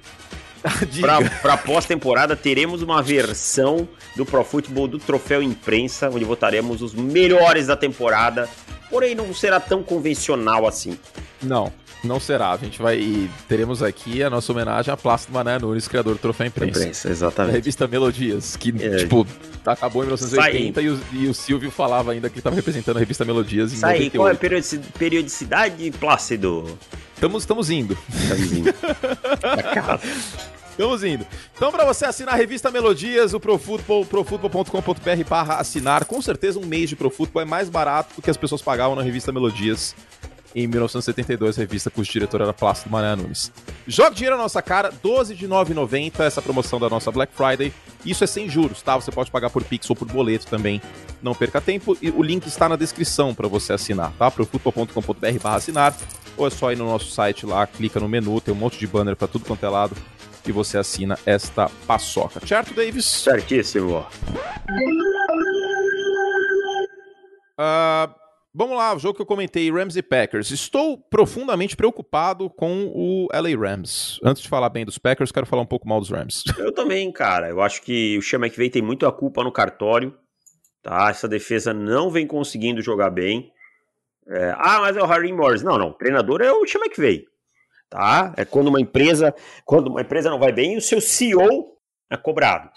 Pra pós-temporada, teremos uma versão do Pro Football do Troféu Imprensa, onde votaremos os melhores da temporada. Porém, não será tão convencional assim. Não, não será. A gente vai. E teremos aqui a nossa homenagem a Plácido Mané Nunes, criador do troféu imprensa. Da exatamente. revista Melodias, que, É. tipo, acabou em 1980 e o, e o Silvio falava ainda que estava representando a revista Melodias em Isso aí, qual é a 98. periodici- periodicidade, Plácido? Estamos, estamos indo. Tá vizinho. Estamos indo. Então, para você assinar a revista Melodias, o profutbol.com.br barra assinar, com certeza um mês de ProFootball é mais barato do que as pessoas pagavam na revista Melodias em 1972, revista cujo diretor era Plácido Mané Nunes. Jogue dinheiro na nossa cara, 12 de 9,90, essa promoção da nossa Black Friday. Isso é sem juros, tá? Você pode pagar por Pix ou por boleto também. Não perca tempo. E o link está na descrição para você assinar, tá? profutbol.com.br barra assinar. Ou é só ir no nosso site lá, clica no menu, tem um monte de banner para tudo quanto é lado e você assina esta paçoca. Certo, Davis? Certíssimo. Ah, vamos lá, o jogo que eu comentei, Rams e Packers. Estou profundamente preocupado com o LA Rams. Antes de falar bem dos Packers, quero falar um pouco mal dos Rams. Eu também, cara. Eu acho que o Sean McVay tem muito a culpa no cartório. Tá? Essa defesa não vem conseguindo jogar bem. É, ah, mas é o Harry Morris. Não, não. O treinador é o Sean McVay. Tá? É quando uma empresa, quando uma empresa não vai bem, o seu CEO é cobrado.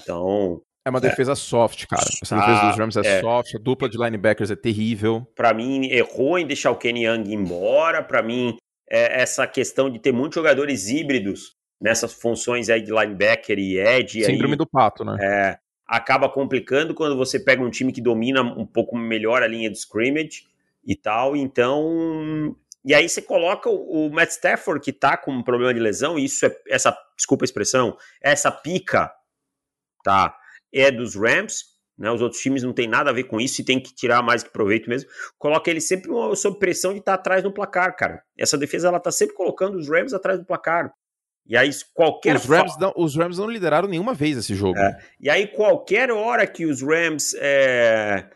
Então, É uma defesa soft, cara. Essa Ah, defesa dos Rams é, é. soft, a dupla de linebackers é terrível. Pra mim, errou em deixar o Kenny Young embora. Pra mim, é essa questão de ter muitos jogadores híbridos nessas funções aí de linebacker e edge. aí, Síndrome do pato, né? é, acaba complicando quando você pega um time que domina um pouco melhor a linha de scrimmage e tal. Então. E aí você coloca o, o Matt Stafford, que tá com um problema de lesão, e isso é. Essa, desculpa a expressão, essa pica, tá? É dos Rams. Né, os outros times não tem nada a ver com isso e tem que tirar mais que proveito mesmo. Coloca ele sempre uma- sob pressão de estar atrás no placar, cara. Essa defesa ela tá sempre colocando os Rams atrás do placar. E aí qualquer Os Rams, não, os Rams não lideraram nenhuma vez esse jogo. É. E aí, qualquer hora que os Rams é,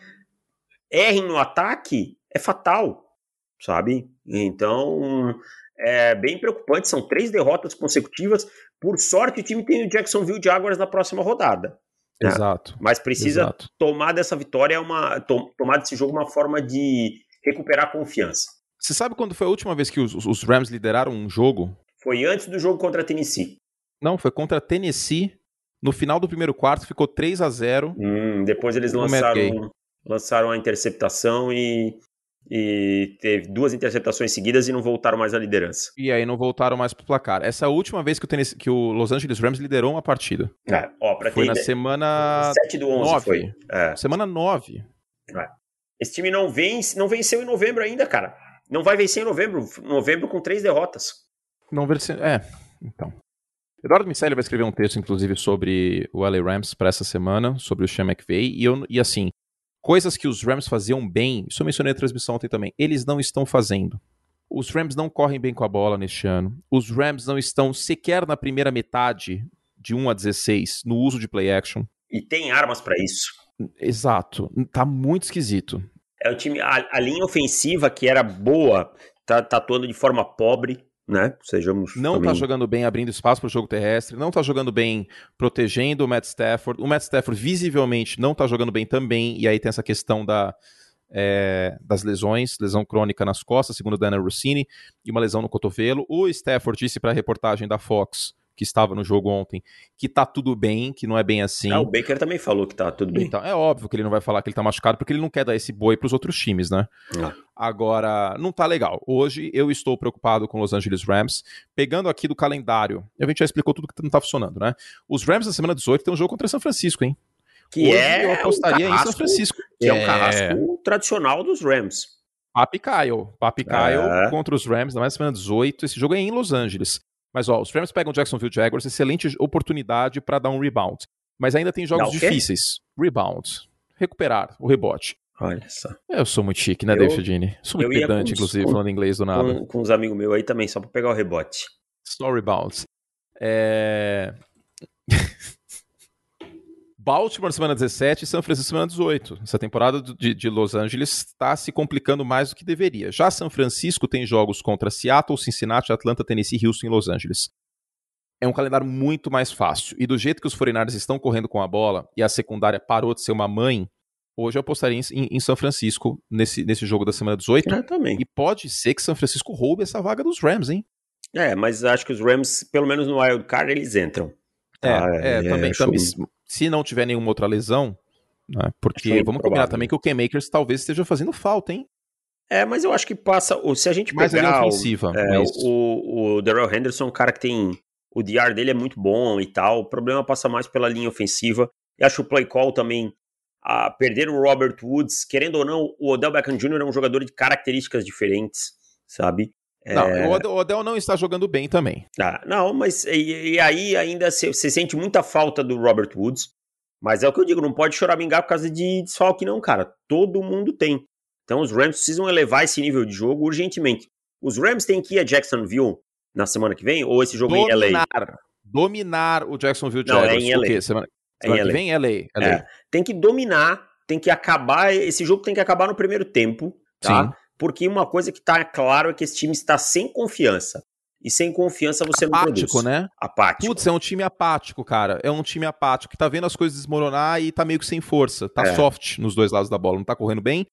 errem no ataque, é fatal, sabe? Então, é bem preocupante. São três derrotas consecutivas. Por sorte, o time tem o Jacksonville Jaguars na próxima rodada. É. Exato. Mas precisa Exato. tomar dessa vitória, uma, to- tomar desse jogo uma forma de recuperar a confiança. Você sabe quando foi a última vez que os, os Rams lideraram um jogo? Foi antes do jogo contra a Tennessee. Não, foi contra a Tennessee. No final do primeiro quarto ficou 3 a 0 Hum, depois eles lançaram, lançaram a interceptação e, e teve duas interceptações seguidas e não voltaram mais à liderança. E aí não voltaram mais pro placar. Essa é a última vez que o, Tennessee, que o Los Angeles Rams liderou uma partida. É, ó, foi na semana 7 do 11 9. foi. É. Semana 9. É. Esse time não vence, não venceu em novembro ainda, cara. Não vai vencer em novembro, novembro com três derrotas. Não venceu, é, então. Eduardo Miceli vai escrever um texto, inclusive, sobre o LA Rams para essa semana, sobre o Sean McVay, e, eu, e assim, coisas que os Rams faziam bem, isso eu mencionei na transmissão ontem também, eles não estão fazendo. Os Rams não correm bem com a bola neste ano. Os Rams não estão sequer na primeira metade de 1 a 16 no uso de play action. E tem armas para isso. Exato. Tá muito esquisito. É o time. A, a, linha ofensiva, que era boa, tá, tá atuando de forma pobre né? Sejamos. Não tá também... tá jogando bem abrindo espaço para o jogo terrestre, não tá jogando bem protegendo o Matt Stafford. O Matt Stafford visivelmente não tá jogando bem também, e aí tem essa questão da, é, das lesões, lesão crônica nas costas, segundo o Daniel Rossini, e uma lesão no cotovelo. O Stafford disse para a reportagem da Fox que estava no jogo ontem, que tá tudo bem, que não é bem assim. Ah, o Baker também falou que tá tudo bem. Então, é óbvio que ele não vai falar que ele tá machucado, porque ele não quer dar esse boi pros outros times, né? Ah. Agora, não tá legal. Hoje eu estou preocupado com Los Angeles Rams. Pegando aqui do calendário, a gente já explicou tudo que não tá funcionando, né? Os Rams na semana 18 tem um jogo contra São Francisco, hein? Que Hoje é eu apostaria carrasco, em São Francisco. Que é, é o carrasco tradicional dos Rams. Papi Kyle. Papi Kyle é. contra os Rams na semana 18. Esse jogo é em Los Angeles. Mas ó, os Rams pegam o Jacksonville Jaguars, excelente oportunidade para dar um rebound. Mas ainda tem jogos difíceis. Rebound. Recuperar o rebote. Olha só. Eu sou muito chique, né, Dave Fedini? Sou muito pedante, inclusive, com, falando inglês do nada. Com, com uns amigos meus aí também, só pra pegar o rebote. Só rebounds. É... Baltimore semana 17 e São Francisco semana 18. Essa temporada de, de Los Angeles está se complicando mais do que deveria. Já São Francisco tem jogos contra Seattle, Cincinnati, Atlanta, Tennessee, Houston e Los Angeles. É um calendário muito mais fácil. E do jeito que os 49 estão correndo com a bola e a secundária parou de ser uma mãe, hoje eu apostaria em, em São Francisco nesse, nesse jogo da semana 18. Eu também. E pode ser que São Francisco roube essa vaga dos Rams, hein? É, mas acho que os Rams, pelo menos no wild card, eles entram. É, ah, é, é, também, também se não tiver nenhuma outra lesão, né, porque vamos provável. combinar também que o K-Makers talvez esteja fazendo falta, hein? É, mas eu acho que passa. Se a gente pegar. ofensiva, o, é, o, o Darrell Henderson é um cara que tem. O DR dele é muito bom e tal. O problema passa mais pela linha ofensiva. E acho o play call também. A perder o Robert Woods, querendo ou não, o Odell Beckham Jr. é um jogador de características diferentes, sabe? Não, é... o Odell não está jogando bem também. Ah, não, mas e, e aí ainda você sente muita falta do Robert Woods. Mas é o que eu digo, não pode chorar choramingar por causa de desfalque, não, cara. Todo mundo tem. Então os Rams precisam elevar esse nível de jogo urgentemente. Os Rams têm que ir a Jacksonville na semana que vem? Ou esse jogo dominar, em LA? Dominar o Jacksonville Jaguars. Não, é em LA. Semana, é semana é que vem LA. LA. É. Tem que dominar, tem que acabar. Esse jogo tem que acabar no primeiro tempo, tá? Sim. Porque uma coisa que tá claro é que esse time está sem confiança. E sem confiança você apático, não produz. né? Apático. Putz, é um time apático, cara. É um time apático que tá vendo as coisas desmoronar e tá meio que sem força. Tá é. soft nos dois lados da bola. Não tá correndo bem.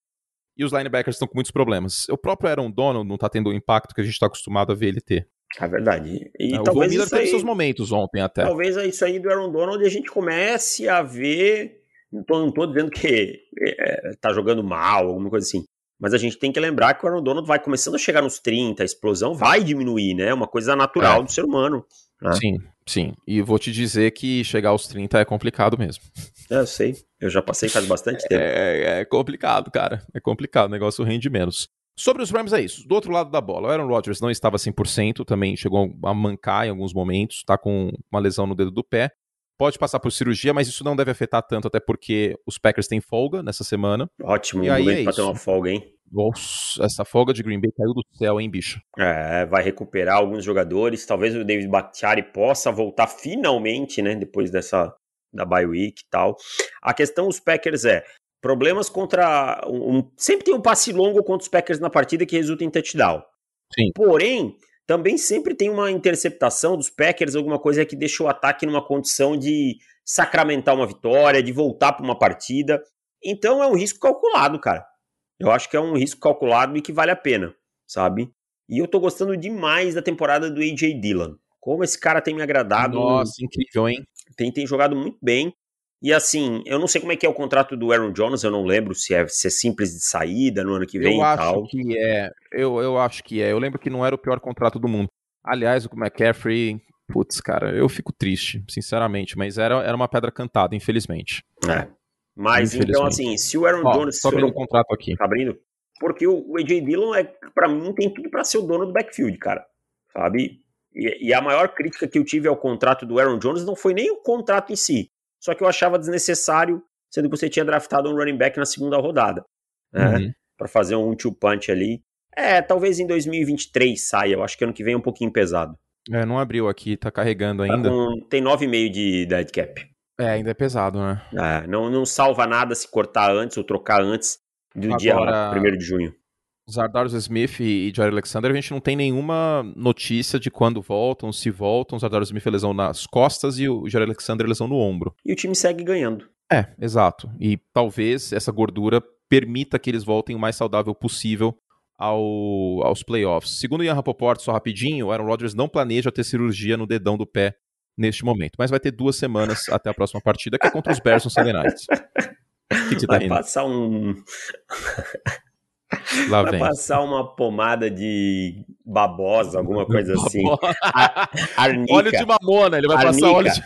E os linebackers estão com muitos problemas. O próprio Aaron Donald não tá tendo o impacto que a gente tá acostumado a ver ele ter. É verdade. E é, talvez o Miller teve aí, seus momentos ontem até. Talvez isso aí do Aaron Donald a gente comece a ver. Não tô, não tô dizendo que é, tá jogando mal, alguma coisa assim. Mas a gente tem que lembrar que o Aaron Donald vai começando a chegar nos 30, a explosão vai diminuir, né? É uma coisa natural é. do ser humano. Né? Sim, sim. E vou te dizer que chegar aos 30 é complicado mesmo. É, eu sei. Eu já passei faz bastante tempo. É, é complicado, cara. É complicado. O negócio rende menos. Sobre os Rams é isso. Do outro lado da bola, o Aaron Rodgers não estava 100%, também chegou a mancar em alguns momentos, tá com uma lesão no dedo do pé pode passar por cirurgia, mas isso não deve afetar tanto, até porque os Packers têm folga nessa semana. Ótimo, e um aí é pra ter uma folga, hein? Nossa, essa folga de Green Bay caiu do céu, hein, bicho? É, vai recuperar alguns jogadores. Talvez o David Bakhtiari possa voltar finalmente, né? Depois dessa da bye week e tal. A questão dos Packers é problemas contra. Um, sempre tem um passe longo contra os Packers na partida que resulta em touchdown. Sim. Porém, também sempre tem uma interceptação dos Packers, alguma coisa que deixa o ataque numa condição de sacramentar uma vitória, de voltar para uma partida. Então é um risco calculado, cara. Eu acho que é um risco calculado e que vale a pena, sabe? E eu tô gostando demais da temporada do AJ Dillon. Como esse cara tem me agradado. Nossa, incrível, hein? Tem, tem jogado muito bem. E assim, eu não sei como é que é o contrato do Aaron Jones, eu não lembro se é, se é simples de saída no ano que vem eu e acho tal. que é. Eu, eu acho que é. Eu lembro que não era o pior contrato do mundo. Aliás, o McCaffrey, putz, cara, eu fico triste, sinceramente, mas era, era uma pedra cantada, infelizmente. É. Mas então, assim, se o Aaron Ó, Jones. só abrindo um contrato aqui. Tá abrindo? Porque o, o AJ Dillon, é, pra mim, tem tudo pra ser o dono do backfield, cara. Sabe? E, e a maior crítica que eu tive ao contrato do Aaron Jones não foi nem o contrato em si. Só que eu achava desnecessário, sendo que você tinha draftado um running back na segunda rodada. Né? Uhum. Pra fazer um two punch ali. É, talvez em 2023 saia. Eu acho que ano que vem é um pouquinho pesado. É, não abriu aqui, tá carregando Tá ainda. com- tem 9,5 de dead cap. É, ainda é pesado, né? É, não, não salva nada se cortar antes ou trocar antes do dia Agora- 1 de junho. Zardarius Smith e Jair Alexander, a gente não tem nenhuma notícia de quando voltam, se voltam. O Zardarius Smith é lesão nas costas e o Jair Alexander é lesão no ombro. E o time segue ganhando. É, exato. E talvez essa gordura permita que eles voltem o mais saudável possível ao, aos playoffs. Segundo Ian Rapoport, só rapidinho, o Aaron Rodgers não planeja ter cirurgia no dedão do pé neste momento, mas vai ter duas semanas até a próxima partida, que é contra os Bears no Sunday Night. O que, que você tá Vai rindo? passar um. Lá Vai vem. passar uma pomada de babosa, alguma coisa assim. Arnica. Óleo de mamona, ele vai Arnica. passar óleo de...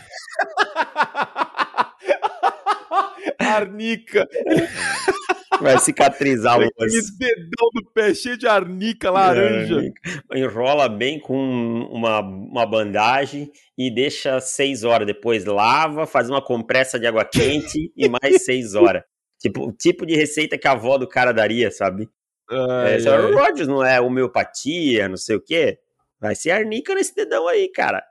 arnica. Vai cicatrizar o Aquele dedão do pé cheio de arnica laranja. Enrola bem com uma, uma bandagem e deixa seis horas. Depois lava, faz uma compressa de água quente e mais seis horas. Tipo, o tipo de receita que a avó do cara daria, sabe? Ai, É, se o Aaron ai. Rodgers não é homeopatia, não sei o quê. Vai ser arnica nesse dedão aí, cara.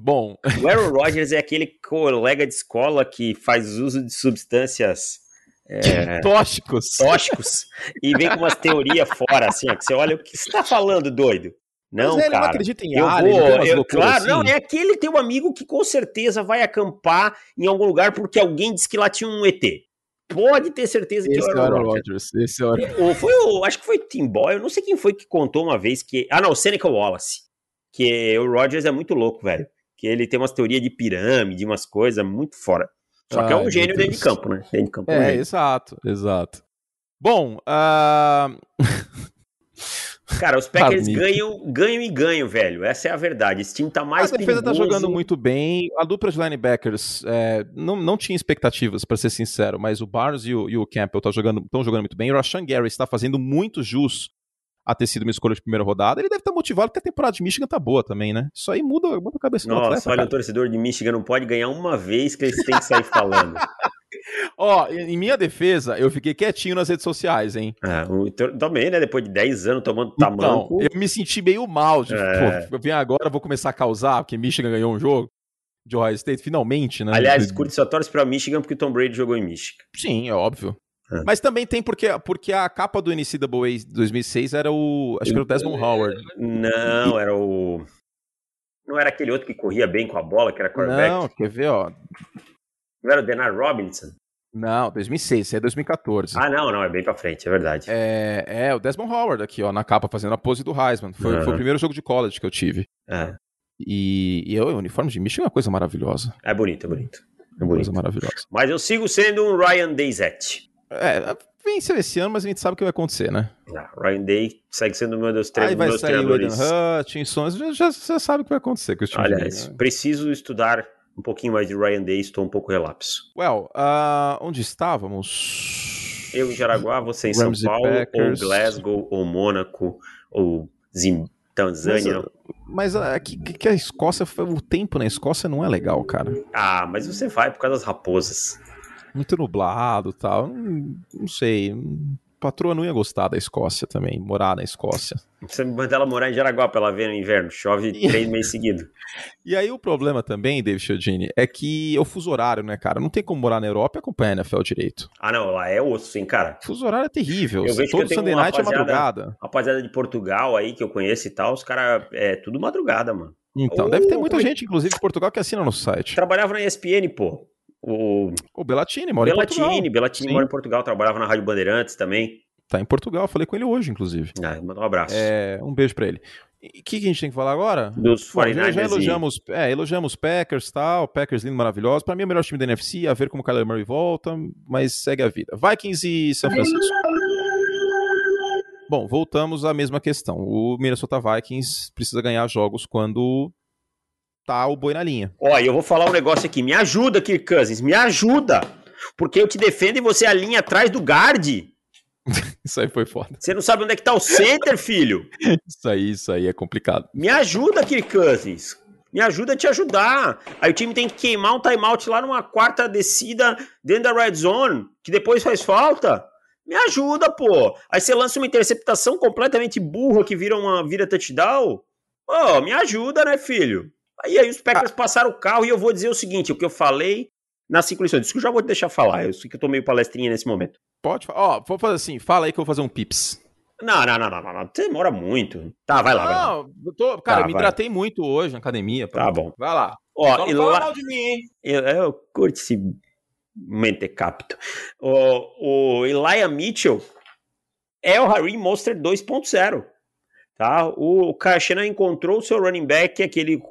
Bom, O Aaron Rodgers é aquele colega de escola que faz uso de substâncias é, tóxicos. tóxicos e vem com umas teorias fora, assim, ó, que você olha, o que você tá falando, doido? Não, Mas ele não cara. acredita em Eu alien, vou, não eu- loucuras claro, assim? não, é aquele teu amigo que com certeza vai acampar em algum lugar porque alguém disse que lá tinha um ET. Pode ter certeza que Esse é é o o Aaron Rodgers. Rodgers. Esse é o Aaron... Ou foi o, acho que foi o Tim Boyle, eu não sei quem foi que contou uma vez que. Ah, não, o Seneca Wallace. Que o Rogers é muito louco, velho. Que ele tem umas teorias de pirâmide, umas coisas muito fora. Só que é Ai, um meu gênio dentro de campo, né? Dentro de campo. é É, exato, exato. Bom, ah, Cara, os Packers ganham, ganham e ganham, velho. Essa é a verdade. Esse time tá mais a defesa tá perigoso. jogando muito bem. A dupla de linebackers é, não, não tinha expectativas, pra ser sincero, mas o Barnes e o, e o Campbell estão jogando, tão jogando muito bem. O Rashan Gary está fazendo muito jus a ter sido uma escolha de primeira rodada. Ele deve estar motivado porque a temporada de Michigan tá boa também, né? Isso aí muda, muda a cabeça do Nossa, atleta, olha, cara. o torcedor de Michigan não pode ganhar uma vez que eles têm que sair falando. Ó, em em minha defesa, eu fiquei quietinho nas redes sociais, hein? Ah, também, né? Depois de 10 anos tomando Então, tamanco. eu me senti meio mal de, É. pô, eu vim agora, vou começar a causar, porque Michigan ganhou um jogo de Ohio State, finalmente, né? Aliás, curte só torce pra Michigan porque o Tom Brady jogou em Michigan. Sim, é óbvio. É. Mas também tem porque, porque a capa do NCAA 2006 era o. Acho que era o Desmond Howard. Não, era o. Não era aquele outro que corria bem com a bola, que era quarterback? Não, quer ver, ó. Não era o Denar Robinson? Não, 2006, isso é 2014. Ah, não, não, é bem pra frente, é verdade. É, é, o Desmond Howard aqui, ó, na capa, fazendo a pose do Heisman. Foi, Aham. foi o primeiro jogo de college que eu tive. É, E, e eu, o uniforme de Michigan é uma coisa maravilhosa. é bonito, é bonito. É Uma coisa bonito. maravilhosa. Mas eu sigo sendo um Ryan Dayzett. É, venceu esse ano, mas a gente sabe o que vai acontecer, né? Ah, Ryan Day segue sendo um dos tre- Aí vai meus sair o treinadores. Hutchinson, já, já, já sabe o que vai acontecer com esse time. Aliás, né? preciso estudar um pouquinho mais de Ryan Day, estou um pouco relapso. Well, ah, onde estávamos? Eu em Jaraguá, você em São Ramsey Paulo, Packers. ou Glasgow, ou Mônaco, ou Zim... Tanzânia. Mas ah, que, que que a Escócia, o tempo na Escócia não é legal, cara. Ah, mas você vai por causa das raposas. Muito nublado e tal. Não, não sei. Patroa não ia gostar da Escócia também, morar na Escócia. Você manda ela morar em Jaraguá pra ela ver no inverno. Chove três meses seguidos. E aí o problema também, David Chiodini, é que é o fuso horário, né, cara? Não tem como morar na Europa e acompanhar a NFL direito. Ah, não, lá é osso, hein, cara. O fuso horário é terrível. Eu vejo que Todo eu tenho Sunday night é madrugada. Rapaziada de Portugal aí que eu conheço e tal, os caras é tudo madrugada, mano. Então, Oh, deve ter muita é- gente, inclusive de Portugal, que assina no site. Trabalhava na ESPN, pô. O O Belatini mora em Portugal. Sim. mora em Portugal, trabalhava na Rádio Bandeirantes também. Tá em Portugal, falei com ele hoje, inclusive. Ah, manda um abraço. É, um beijo pra ele. o que, que, a gente tem que falar agora? Dos 49ers. Já elogiamos, e... é, elogiamos Packers tal, Packers lindo, maravilhoso. Para mim é o melhor time da NFC, a ver como o Kyler Murray volta, mas segue a vida. Vikings e São Francisco. Bom, voltamos à mesma questão. O Minnesota Vikings precisa ganhar jogos quando tá o boi na linha. Olha, eu vou falar um negócio aqui. Me ajuda, Kirk Cousins, me ajuda. Porque eu te defendo e você alinha atrás do guard. isso aí foi foda. Você não sabe onde é que tá o center, filho? isso aí, isso aí é complicado. Me ajuda, Kirk Cousins. Me ajuda a te ajudar. Aí o time tem que queimar um timeout lá numa quarta descida dentro da red zone, que depois faz falta. Me ajuda, pô. Aí você lança uma interceptação completamente burra que vira uma vira touchdown. Pô, me ajuda, né, filho? Aí, aí os Packers ah. passaram o carro e eu vou dizer o seguinte: o que eu falei na circulação. Isso que eu já vou te deixar falar. Eu sei que eu tô meio palestrinha nesse momento. Pode falar. Ó, vou fazer assim, fala aí que eu vou fazer um pips. Não, não, não, não, não, demora muito. Tá, vai lá. Não, vai lá. Eu tô, cara, tá, me vai. hidratei muito hoje na academia. Tá bom. Vai lá. Ó, Só não fala lá... mal de mim, hein? Eu, eu curto esse mentecapto. O, o Elijah Mitchell é o Harry Monster 2.0. Tá? O Kyle encontrou o seu running back, aquele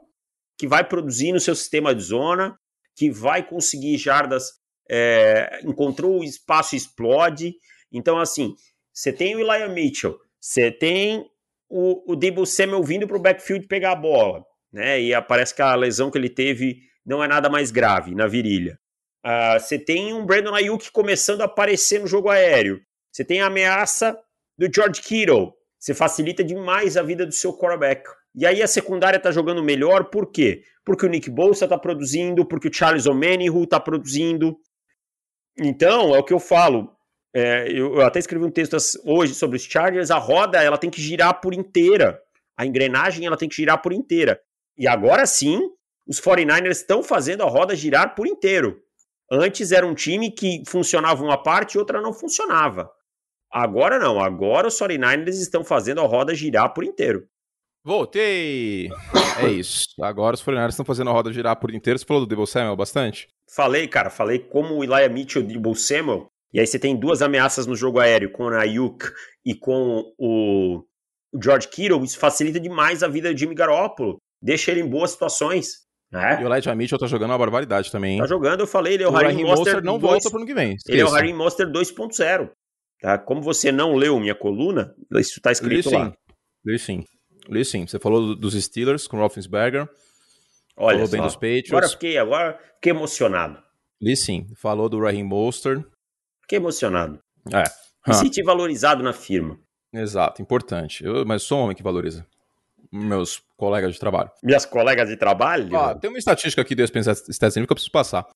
que vai produzir no seu sistema de zona, que vai conseguir jardas, é, encontrou o espaço e explode. Então, assim, você tem o Elijah Mitchell, você tem o, o Debo Samuel vindo para o backfield pegar a bola, né? E parece que a lesão que ele teve não é nada mais grave na virilha. Uh, você tem um Brandon Ayuk começando a aparecer no jogo aéreo. Você tem a ameaça do George Kittle. Você facilita demais a vida do seu quarterback. E aí a secundária tá jogando melhor, por quê? Porque o Nick Bolsa tá produzindo, porque o Charles O'Manihu tá produzindo. Então, é o que eu falo. É, eu, eu, até escrevi um texto hoje sobre os Chargers, a roda ela tem que girar por inteira. A engrenagem ela tem que girar por inteira. E agora sim, os 49ers estão fazendo a roda girar por inteiro. Antes era um time que funcionava uma parte e outra não funcionava. Agora não, agora os 49ers estão fazendo a roda girar por inteiro. Voltei! É isso. Agora os 49 estão fazendo a roda girar por inteiro. Você falou do Debo Samuel bastante? Falei, cara. Falei como o Elijah Mitchell e o Debo Samuel. E aí você tem duas ameaças no jogo aéreo com o Ayuk e com o George Kittle. Isso facilita demais a vida do Jimmy Garoppolo. Deixa ele em boas situações. Né? E o Elijah Mitchell tá jogando uma barbaridade também. Hein? Tá jogando, eu falei. Ele é o, o Harry Monster não 2... volta pro ano que vem. Esqueça. Ele é o Harry Monster 2.0. Tá? Como você não leu minha coluna, isso tá escrito Li lá. Sim. Li sim. Li sim. Você falou dos Steelers com o Roethlisberger. Olha falou só. bem dos Patriots. Agora fiquei, agora fiquei emocionado. Li sim. Falou do Raheem Monster. Fiquei emocionado. É. Me senti valorizado na firma. Exato, importante. Eu, mas sou um homem que valoriza meus colegas de trabalho. Minhas colegas de trabalho? Ah, tem uma estatística aqui do ESPN Stats que eu preciso passar.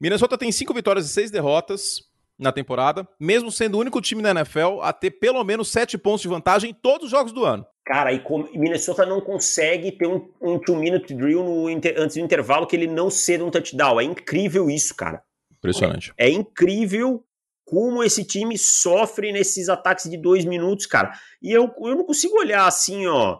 Minnesota tem cinco vitórias e seis derrotas na temporada, mesmo sendo o único time na NFL a ter pelo menos sete pontos de vantagem em todos os jogos do ano. Cara, e Minnesota não consegue ter um, um two-minute drill no antes do intervalo que ele não ceda um touchdown. É incrível isso, cara. Impressionante. É, é incrível como esse time sofre nesses ataques de dois minutos, cara. E eu, eu não consigo olhar assim, ó,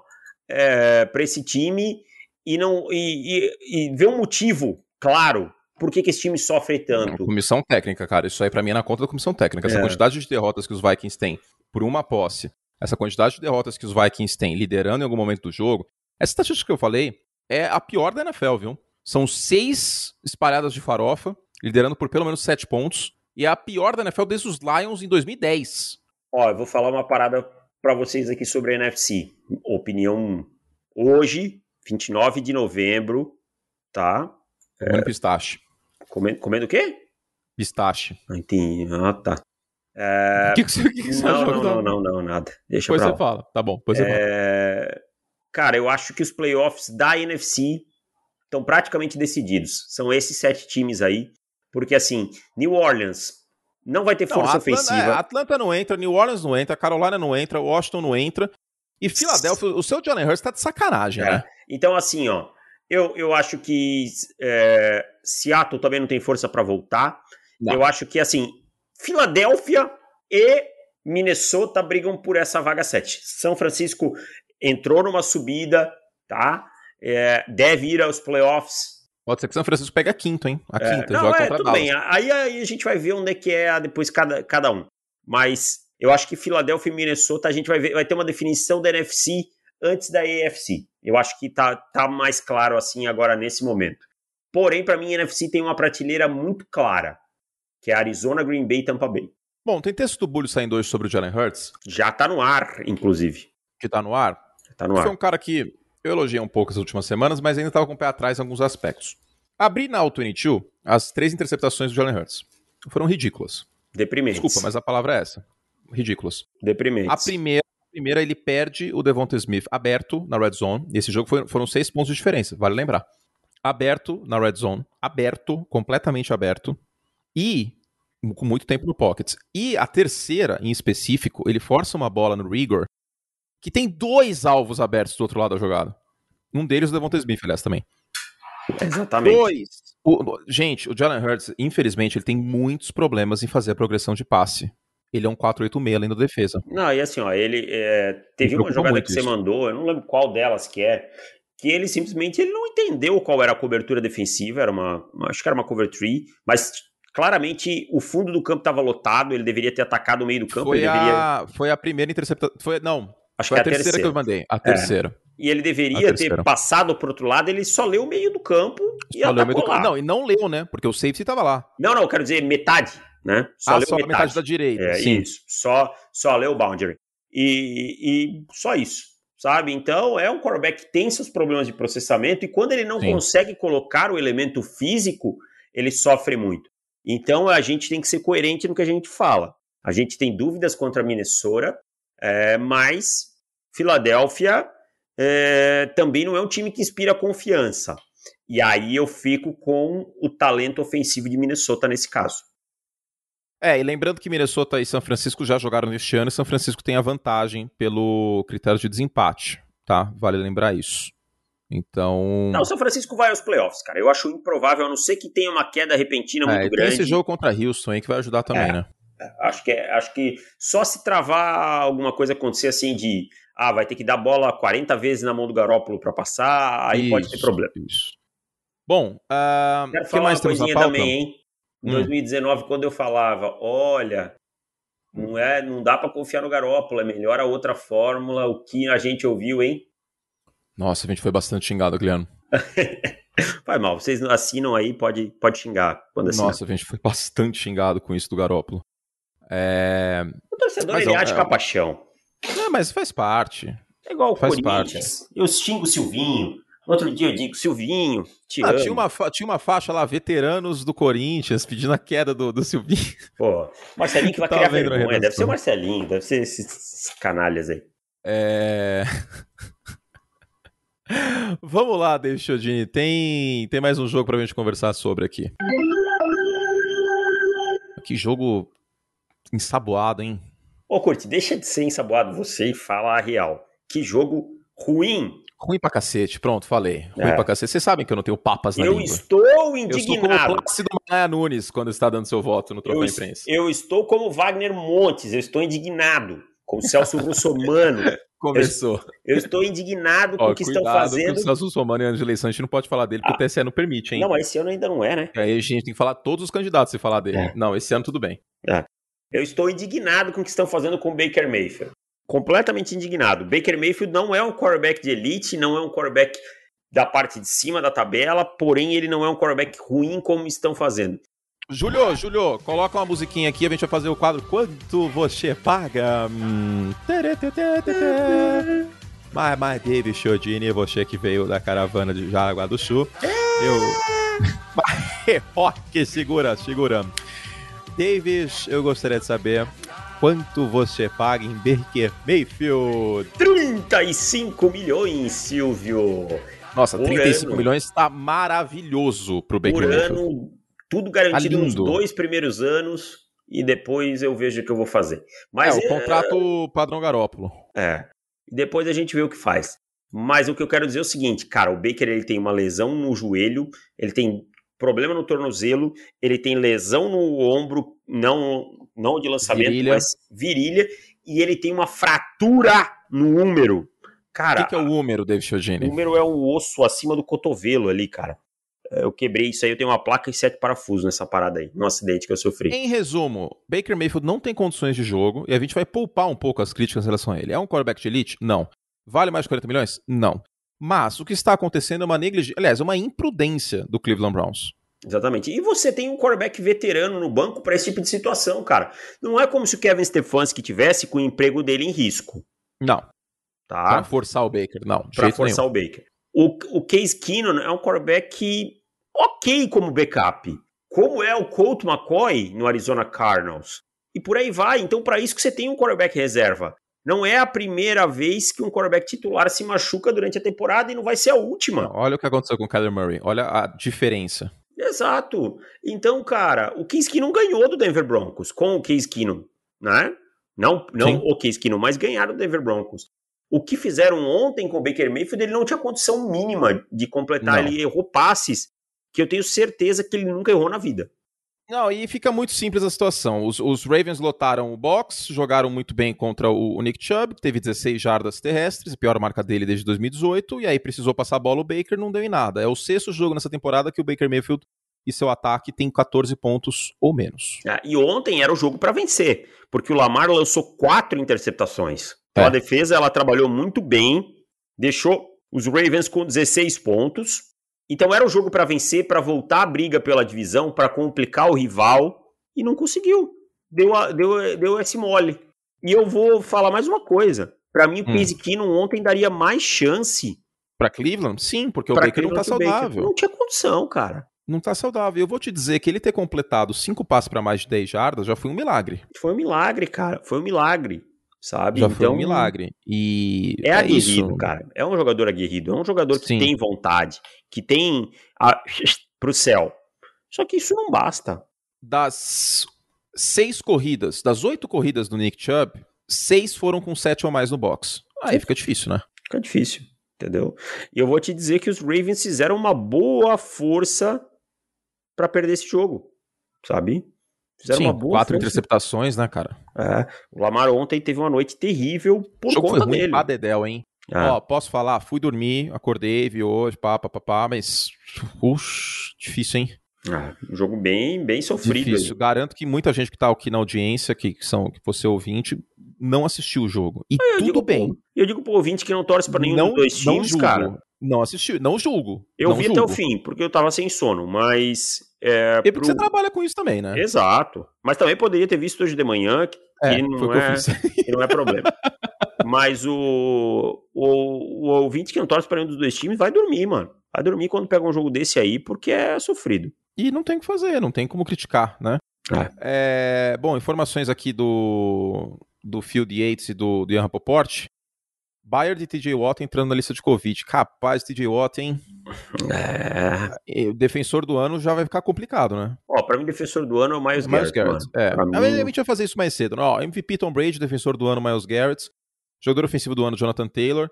é, para esse time e não e, e, e ver um motivo claro por que, que esse time sofre tanto? Comissão técnica, cara. Isso aí para mim é na conta da comissão técnica. Essa é. quantidade de derrotas que os Vikings têm por uma posse, essa quantidade de derrotas que os Vikings têm liderando em algum momento do jogo, essa estatística que eu falei é a pior da NFL, viu? São seis espalhadas de farofa, liderando por pelo menos sete pontos, e é a pior da NFL desde os Lions em 2010. Ó, eu vou falar uma parada para vocês aqui sobre a NFC. Opinião hoje, 29 de novembro, tá? Comendo é, pistache. Comendo, comendo o quê? Pistache. Ah, entendi. Ah, tá. É... O que, que, você, que, que você não, não, não, não, não, nada. Deixa depois você fala. Tá bom, depois você é... fala. Cara, eu acho que os playoffs da NFC estão praticamente decididos. São esses sete times aí. Porque, assim, New Orleans não vai ter não, força Atlanta, ofensiva. É, Atlanta não entra, New Orleans não entra, Carolina não entra, Washington não entra. E Filadélfia, o seu Jalen Hurts tá de sacanagem, é. né? Então, assim, ó, eu, eu acho que é, Seattle também não tem força para voltar. Não. Eu acho que, assim, Filadélfia e Minnesota brigam por essa vaga 7. São Francisco entrou numa subida, tá? É, deve ir aos playoffs. Pode ser que São Francisco pegue a quinto, hein? A é, quinta, não, joga é, contra tudo Dallas. bem. Aí, aí, a gente vai ver onde é que é depois cada, cada um. Mas eu acho que Filadélfia e Minnesota a gente vai ver, vai ter uma definição da NFC antes da AFC. Eu acho que tá, tá mais claro assim agora nesse momento. Porém, para mim, a NFC tem uma prateleira muito clara, que é Arizona, Green Bay e Tampa Bay. Bom, tem texto do Bulho saindo hoje sobre o Jalen Hurts. Já tá no ar, inclusive. Que tá no ar? Tá no ar. Foi um cara que eu elogiei um pouco as últimas semanas, mas ainda tava com o pé atrás em alguns aspectos. Abri na All-22 as três interceptações do Jalen Hurts. Foram ridículas. Deprimentes. Desculpa, mas a palavra é essa. Ridículas. Deprimentes. A primeira, primeira ele perde o Devonta Smith aberto na red zone. Esse jogo foi, foram seis pontos de diferença, vale lembrar. Aberto na red zone. Aberto, completamente aberto. E com muito tempo no pocket. E a terceira, em específico, ele força uma bola no Rigor que tem dois alvos abertos do outro lado da jogada. Um deles o Devonta Smith, aliás, também. Exatamente. Dois. O, gente, o Jalen Hurts, infelizmente, ele tem muitos problemas em fazer a progressão de passe. Ele é um 486 além da defesa. Não, e assim, ó, ele é, teve uma jogada que você mandou, eu não lembro qual delas que é, que ele simplesmente ele não entendeu qual era a cobertura defensiva, era uma, acho que era uma cover tree, mas claramente o fundo do campo estava lotado, ele deveria ter atacado o meio do campo. Foi, deveria... a, foi a primeira interceptação. Foi, não, Acho foi que a, é a terceira, terceira que eu mandei. A terceira. É. E ele deveria ter passado pro outro lado, ele só leu o meio do campo e só atacou lá. Não, e não leu, né? Porque o safety tava lá. Não, não, eu quero dizer metade, né? Só ah, leu só metade. metade da direita. É, sim. isso. Só, só leu o boundary. E, e só isso, sabe? Então, é um quarterback que tem seus problemas de processamento e quando ele não sim. consegue colocar o elemento físico, ele sofre muito. Então, a gente tem que ser coerente no que a gente fala. A gente tem dúvidas contra a Minnesota, é, mas Filadélfia é, também não é um time que inspira confiança. E aí eu fico com o talento ofensivo de Minnesota nesse caso. É, e lembrando que Minnesota e São Francisco já jogaram neste ano e São Francisco tem a vantagem pelo critério de desempate, tá? Vale lembrar isso. Então. Não, o São Francisco vai aos playoffs, cara. Eu acho improvável, a não ser que tenha uma queda repentina é, muito grande. Tem esse jogo contra Houston aí que vai ajudar também, é, né? Acho que, é, acho que só se travar alguma coisa acontecer assim de ah, vai ter que dar bola 40 vezes na mão do Garópolo para passar, aí isso, pode ter problema. Isso. Bom, uh, Quero falar mais uma coisinha também, hein? Em hum. 2019, quando eu falava, olha, não é, não dá para confiar no Garópolo, é melhor a outra fórmula, o que a gente ouviu, hein? Nossa, a gente foi bastante xingado, Guilherme. Vai mal, vocês assinam aí, pode, pode xingar. Quando Nossa, a gente foi bastante xingado com isso do Garópolo. É... O torcedor, mas, ele age é, com a paixão. É, mas faz parte. É igual o faz Corinthians. Parte. Eu xingo o Silvinho. Outro dia eu digo, Silvinho, te ah. Tinha uma, tinha uma faixa lá, veteranos do Corinthians, pedindo a queda do, do Silvinho. Pô, Marcelinho que vai criar vergonha. Deve ser o Marcelinho, deve ser esses canalhas aí. É... Vamos lá, David Chodini. Tem, tem mais um jogo pra gente conversar sobre aqui. Que jogo ensaboado, hein? Ô, Curti, deixa de ser ensaboado você e fala a real. Que jogo ruim. Ruim pra cacete, pronto, falei. Ruim é. pra cacete. Vocês sabem que eu não tenho papas na eu língua. Estou indignado. Eu estou como Plácido Maia Nunes quando está dando seu voto no Troféu Imprensa. Eu estou como Wagner Montes, eu estou indignado. Com Celso Russomano. Começou. Eu, eu, estou indignado com o que estão fazendo. Com o Celso Russomano ano de eleição, a gente não pode falar dele, porque ah. o TSE não permite, hein? Não, esse ano ainda não é, né? Aí a gente tem que falar todos os candidatos se falar dele. É. Não, esse ano tudo bem. É. Eu estou indignado com o que estão fazendo com o Baker Mayfield. Completamente indignado. Baker Mayfield não é um quarterback de elite, não é um quarterback da parte de cima da tabela, porém ele não é um quarterback ruim como estão fazendo. Júlio, Júlio, coloca uma musiquinha aqui, a gente vai fazer o quadro Quanto você paga? Hum... Mas, mas David Chiodini, você que veio da caravana de Jaraguá do Sul, eu... Rock, segura, segura. Davis, eu gostaria de saber quanto você paga em Baker Mayfield? 35 milhões, Silvio. Nossa, Por 35 ano. milhões está maravilhoso pro Baker Por Mayfield. ano, tudo garantido tá nos dois primeiros anos e depois eu vejo o que eu vou fazer. Mas é, o contrato padrão Garópolo. É. Depois a gente vê o que faz. Mas o que eu quero dizer é o seguinte, cara, o Baker ele tem uma lesão no joelho, ele tem problema no tornozelo, ele tem lesão no ombro, não, não de lançamento, virilha. mas virilha, e ele tem uma fratura no úmero. Cara, o que, que, é o úmero, David Chiodini? O úmero é o osso acima do cotovelo ali, cara. É, eu quebrei isso aí, eu tenho uma placa e sete parafusos nessa parada aí, no acidente que eu sofri. Em resumo, Baker Mayfield não tem condições de jogo e a gente vai poupar um pouco as críticas em relação a ele. É um quarterback de elite? Não. Vale mais de 40 milhões? Não. Mas o que está acontecendo é uma negligência, aliás, é uma imprudência do Cleveland Browns. Exatamente. E você tem um quarterback veterano no banco para esse tipo de situação, cara. Não é como se o Kevin Stefanski tivesse com o emprego dele em risco. Não. Tá? Pra forçar o Baker, não. Pra forçar nenhum. o Baker. O, o Case Keenum é um quarterback ok como backup. Como é o Colt McCoy no Arizona Cardinals. E por aí vai. Então, para isso que você tem um quarterback reserva. Não é a primeira vez que um quarterback titular se machuca durante a temporada e não vai ser a última. Olha o que aconteceu com o Kyler Murray. Olha a diferença. Exato. Então, cara, o Case Keenum ganhou do Denver Broncos com o Case Keenum, né? Não, não o Case Keenum, mas ganharam do Denver Broncos. O que fizeram ontem com o Baker Mayfield, ele não tinha condição mínima de completar. Não. Ele errou passes que eu tenho certeza que ele nunca errou na vida. Não, e fica muito simples a situação. Os, os, Ravens lotaram o box, jogaram muito bem contra o, o, Nick Chubb, que teve 16 jardas terrestres, a pior marca dele desde 2018, e aí precisou passar a bola o Baker, não deu em nada. É o sexto jogo nessa temporada que o Baker Mayfield e seu ataque tem 14 pontos ou menos. É, e ontem era o jogo para vencer, porque o Lamar lançou quatro interceptações. Então é. a defesa ela trabalhou muito bem, deixou os Ravens com 16 pontos, então era o jogo para vencer, para voltar a briga pela divisão, para complicar o rival e não conseguiu. Deu, a, deu, deu esse mole. E eu vou falar mais uma coisa. Para mim, o hum. Ontem daria mais chance. Para Cleveland? Sim, porque o Baker Cleveland não tá saudável. Não tinha condição, cara. Não tá saudável. Eu vou te dizer que ele ter completado cinco passos para mais de 10 jardas já foi um milagre. Foi um milagre, cara. Foi um milagre sabe? Já então, foi um então, milagre. E é, é aguerrido, isso. cara. É um jogador aguerrido, é um jogador que Sim. tem vontade, que tem a... pro céu. Só que isso não basta. Das seis corridas, das oito corridas do Nick Chubb, seis foram com sete ou mais no box. Aí fica difícil, né? Fica difícil, entendeu? E eu vou te dizer que os Ravens fizeram uma boa força para perder esse jogo, sabe? Fizeram Sim, uma boa quatro interceptações, né, cara? É, o Lamar ontem teve uma noite terrível por o jogo conta foi ruim dele. Dedel, hein? É. Ó, posso falar? Fui dormir, acordei, vi hoje, pá, pá, pá, pá mas. Ux, difícil, hein? Ah, um jogo bem, bem sofrido. Difícil. Garanto que muita gente que tá aqui na audiência, que, que são que você ouvinte, não assistiu o jogo. E eu tudo bem. Pro, eu digo pro ouvinte que não torce para nenhum não, dos dois times, cara. Não assistiu, não julgo. Eu não vi julgo. até o fim, porque eu tava sem sono, mas. É, e porque pro... você trabalha com isso também, né? Exato. Mas também poderia ter visto hoje de manhã, que, é, que não, é, que, não é problema. mas o, o, o ouvinte que não torce para nenhum dos dois times vai dormir, mano. Vai dormir quando pega um jogo desse aí, porque é sofrido. E não tem o que fazer, não tem como criticar, né? É. É, bom, informações aqui do, do Field Yates e do, do Ian Rapoport. Bayard e TJ Watt entrando na lista de Covid. Capaz, TJ Watt, hein? É. O defensor do ano já vai ficar complicado, né? Ó, pra mim, defensor do ano é o Miles, Miles Garrett. Garrett. É. Mim... A gente vai fazer isso mais cedo. Né? Ó, MVP Tom Brady, defensor do ano Miles Garrett. Jogador ofensivo do ano Jonathan Taylor.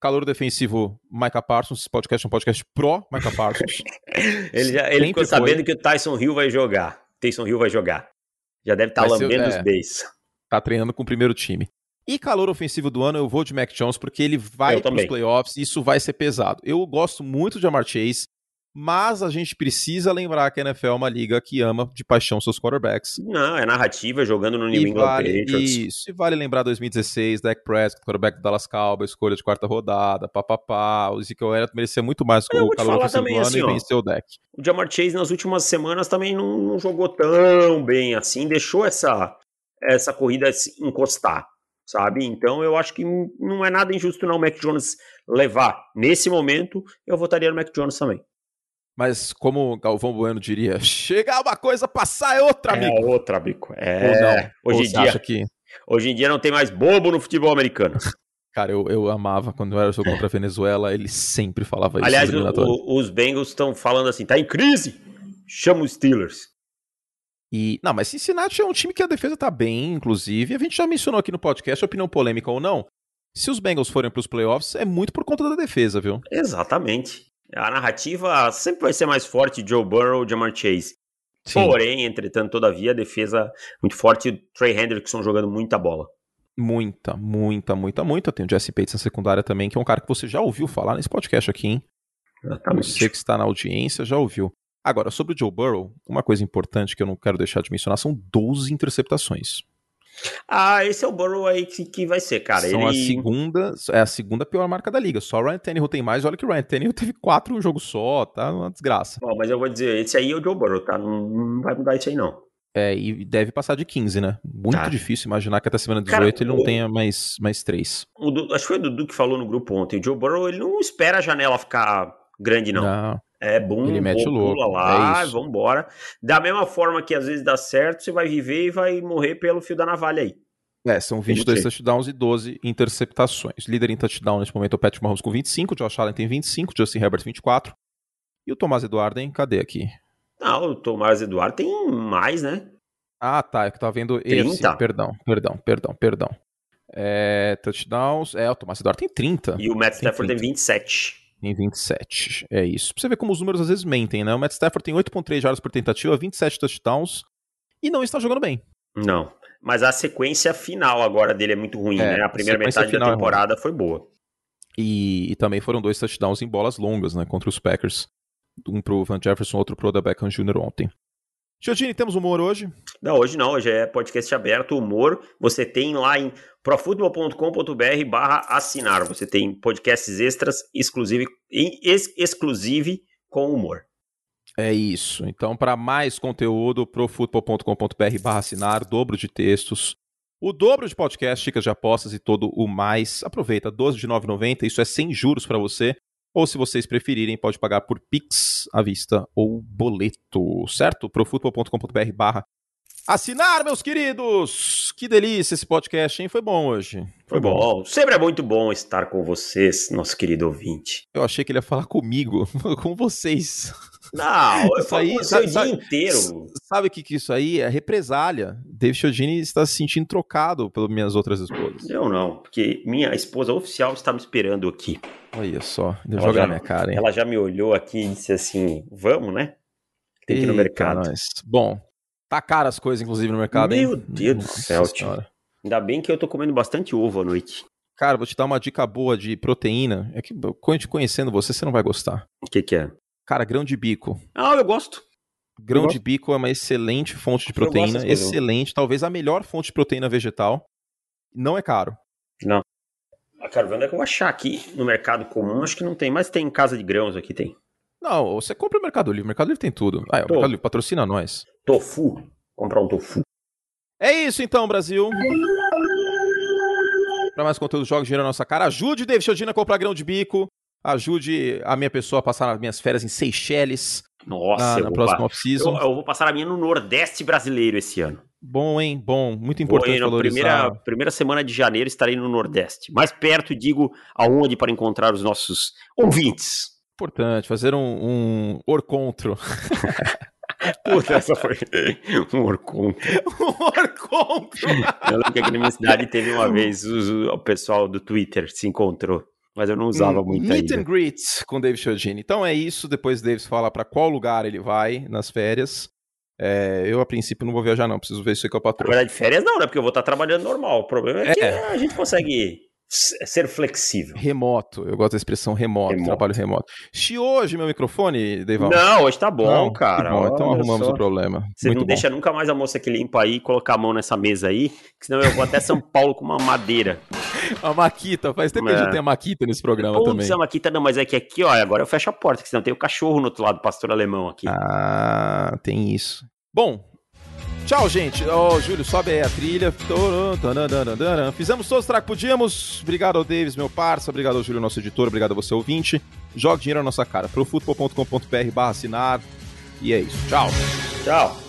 Calor defensivo Micah Parsons. Esse podcast é um podcast pró Micah Parsons. ele já, ele ficou sabendo foi. que o Tyson Hill vai jogar. Tyson Hill vai jogar. Já deve estar tá lambendo ser, é, os beis. Tá treinando com o primeiro time. E calor ofensivo do ano, eu vou de Mac Jones, porque ele vai para os playoffs e isso vai ser pesado. Eu gosto muito de Amar Chase, mas a gente precisa lembrar que a NFL é uma liga que ama de paixão seus quarterbacks. Não, é narrativa jogando no New e England vale, Patriots. Isso, e vale lembrar 2016, Dak Prescott, quarterback do Dallas Cowboys, escolha de quarta rodada, papapá, o Ezekiel Elliott merecia muito mais com o calor ofensivo do ano assim, e venceu o Dak. O Jamar Chase nas últimas semanas também não, não jogou tão bem assim, deixou essa, essa corrida encostar sabe? Então eu acho que não é nada injusto não o Mac Jones levar. Nesse momento, eu votaria no Mac Jones também. Mas como o Galvão Bueno diria, chegar uma coisa, passar é outra, amigo. É outra, amigo. É. Hoje em dia, que... hoje em dia não tem mais bobo no futebol americano. Cara, eu, eu amava quando era o jogo contra a Venezuela, ele sempre falava isso. Aliás, o, os Bengals estão falando assim, tá em crise, chama os Steelers. E, não, mas Cincinnati é um time que a defesa tá bem, inclusive. A gente já mencionou aqui no podcast, opinião polêmica ou não. Se os Bengals forem para os playoffs, é muito por conta da defesa, viu? Exatamente. A narrativa sempre vai ser mais forte de Joe Burrow, Jamar Chase. Sim. Porém, entretanto, todavia, a defesa muito forte e o Trey Hendrickson jogando muita bola. Muita, muita, muita, muita. Tem o Jesse Bates na secundária também, que é um cara que você já ouviu falar nesse podcast aqui, hein? Exatamente. Você que está na audiência já ouviu. Agora, sobre o Joe Burrow, uma coisa importante que eu não quero deixar de mencionar são 12 interceptações. Ah, esse é o Burrow aí que, que vai ser, cara. São Ele... a segunda, é a segunda pior marca da liga. Só o Ryan Tannehill tem mais. Olha que o Ryan Tannehill teve quatro em um jogo só, tá uma desgraça. Bom, mas eu vou dizer, esse aí é o Joe Burrow, tá? Não, não vai mudar isso aí, não. É, e deve passar de 15, né? Muito Tá. difícil imaginar que até semana 18 Cara, ele não o- tenha mais, mais três. O Du- acho que foi o Dudu que falou no grupo ontem. O Joe Burrow, ele não espera a janela ficar grande, não. Não. É bom, Ele mete o louco, pula lá, é isso. vambora. Da mesma forma que às vezes dá certo, você vai viver e vai morrer pelo fio da navalha aí. É, são 22 sei. touchdowns e 12 interceptações. Líder em touchdown nesse momento é o Patrick Mahomes com 25, o Josh Allen tem 25, Justin Herbert 24. E o Tomás Eduardo, hein? Cadê aqui? Não, o Tomás Eduardo tem mais, né? Ah, tá. É que eu tava vendo 30? EFC. Perdão, perdão, perdão, perdão. É, touchdowns. É, o Tomás Eduardo tem 30. E o Matt Stafford tem 30. 27. Tem 27. É isso. Pra você ver como os números às vezes mentem, né? O Matt Stafford tem 8,3 jardas por tentativa, 27 touchdowns e não está jogando bem. Não. Mas a sequência final agora dele é muito ruim, É, né? A primeira metade da é temporada foi boa. E, e também foram dois touchdowns em bolas longas, né? Contra os Packers. Um pro Van Jefferson, outro pro Odell Beckham Jr. ontem. Giordini, temos humor hoje? Não, hoje não, hoje é podcast aberto, humor. Você tem lá em profutbol.com.br barra assinar. Você tem podcasts extras exclusive, ex, exclusive com humor. É isso. Então, para mais conteúdo, profutbol.com.br barra assinar, dobro de textos, o dobro de podcast, dicas de apostas e todo o mais. Aproveita, 12 de 9,90, isso é sem juros para você. Ou se vocês preferirem, pode pagar por Pix à vista ou boleto, certo? profutbol.com.br barra assinar, meus queridos! Que delícia esse podcast, hein? Foi bom hoje. Foi bom. Sempre é muito bom estar com vocês, nosso querido ouvinte. Eu achei que ele ia falar comigo, com vocês. Não, eu Isso aí, você o sabe- dia inteiro. Sabe o que, que isso aí é? Represália. David Chiodini está se sentindo trocado pelas minhas outras esposas. Eu não, porque minha esposa oficial está me esperando aqui. Olha só, deu Ela jogar já- na minha cara, hein? Ela já me olhou aqui e disse assim: vamos, né? Tem que ir no mercado. nós. Bom, tá caro as coisas, inclusive, no mercado, hein? Meu Deus do Nossa céu, tio. Ainda bem que eu tô comendo bastante ovo à noite. Cara, vou te dar uma dica boa de proteína. É que, te conhecendo você, você não vai gostar. O que que é? Cara, grão de bico. Ah, eu gosto. Grão Eu de bico é uma excelente fonte de gosto proteína. Excelente, talvez a melhor fonte de proteína vegetal. Não é caro. Ah, cara, onde é que eu vou achar aqui no mercado comum? Acho que não tem, mas tem em casa de grãos aqui, tem. Não, você compra o Mercado Livre. O Mercado Livre tem tudo. Ah, é, o. Mercado Livre patrocina nós. Tofu. Comprar um tofu. É isso então, Brasil. Para mais conteúdo, jogue dinheiro na nossa cara. Ajude o David Chiodini a comprar grão de bico. Ajude a minha pessoa a passar as minhas férias em Seychelles Nossa, na, na próxima off-season. eu, eu vou passar a minha no Nordeste brasileiro esse ano. Bom, hein? Bom. Muito importante valorizar. primeira, primeira semana de janeiro estarei no Nordeste. Mais perto, digo, aonde para encontrar os nossos ouvintes. Importante fazer um, um orcontro. Puta, essa foi um orconto. um orcontro! Eu lembro que aqui na minha cidade teve uma vez os- o pessoal do Twitter se encontrou, mas eu não usava Um muito Meet ainda. and greet com o David Chiodini. Então é isso. Depois o David fala para qual lugar ele vai nas férias. É, eu, a princípio, não vou viajar, não. Preciso ver isso aí com a Na patroa. verdade, férias não, né? Porque eu vou estar trabalhando normal. O problema é que É. a gente consegue ser flexível. Remoto. Eu gosto da expressão remoto, Remoto. trabalho remoto. Chiou hoje meu microfone, Deivão? Não, hoje tá bom, Não? cara. Que bom, então Olha arrumamos só. o problema. Você Muito não bom. deixa nunca mais a moça que limpa aí colocar a mão nessa mesa aí, que senão eu vou até São Paulo com uma madeira. A Maquita, faz tempo que a É. gente tem a Maquita nesse programa também. Putz, aqui tá não, mas é que aqui, ó, agora eu fecho a porta, que senão tem o cachorro no outro lado, pastor alemão aqui. Ah, tem isso. Bom, tchau, gente. Ó, Júlio, sobe aí a trilha. Fizemos todos o que podíamos. Obrigado ao Davis, meu parça. Obrigado ao Júlio, nosso editor. Obrigado a você, ouvinte. Jogue dinheiro na nossa cara. Profutbol.com.br barra assinar. E é isso. Tchau. Tchau.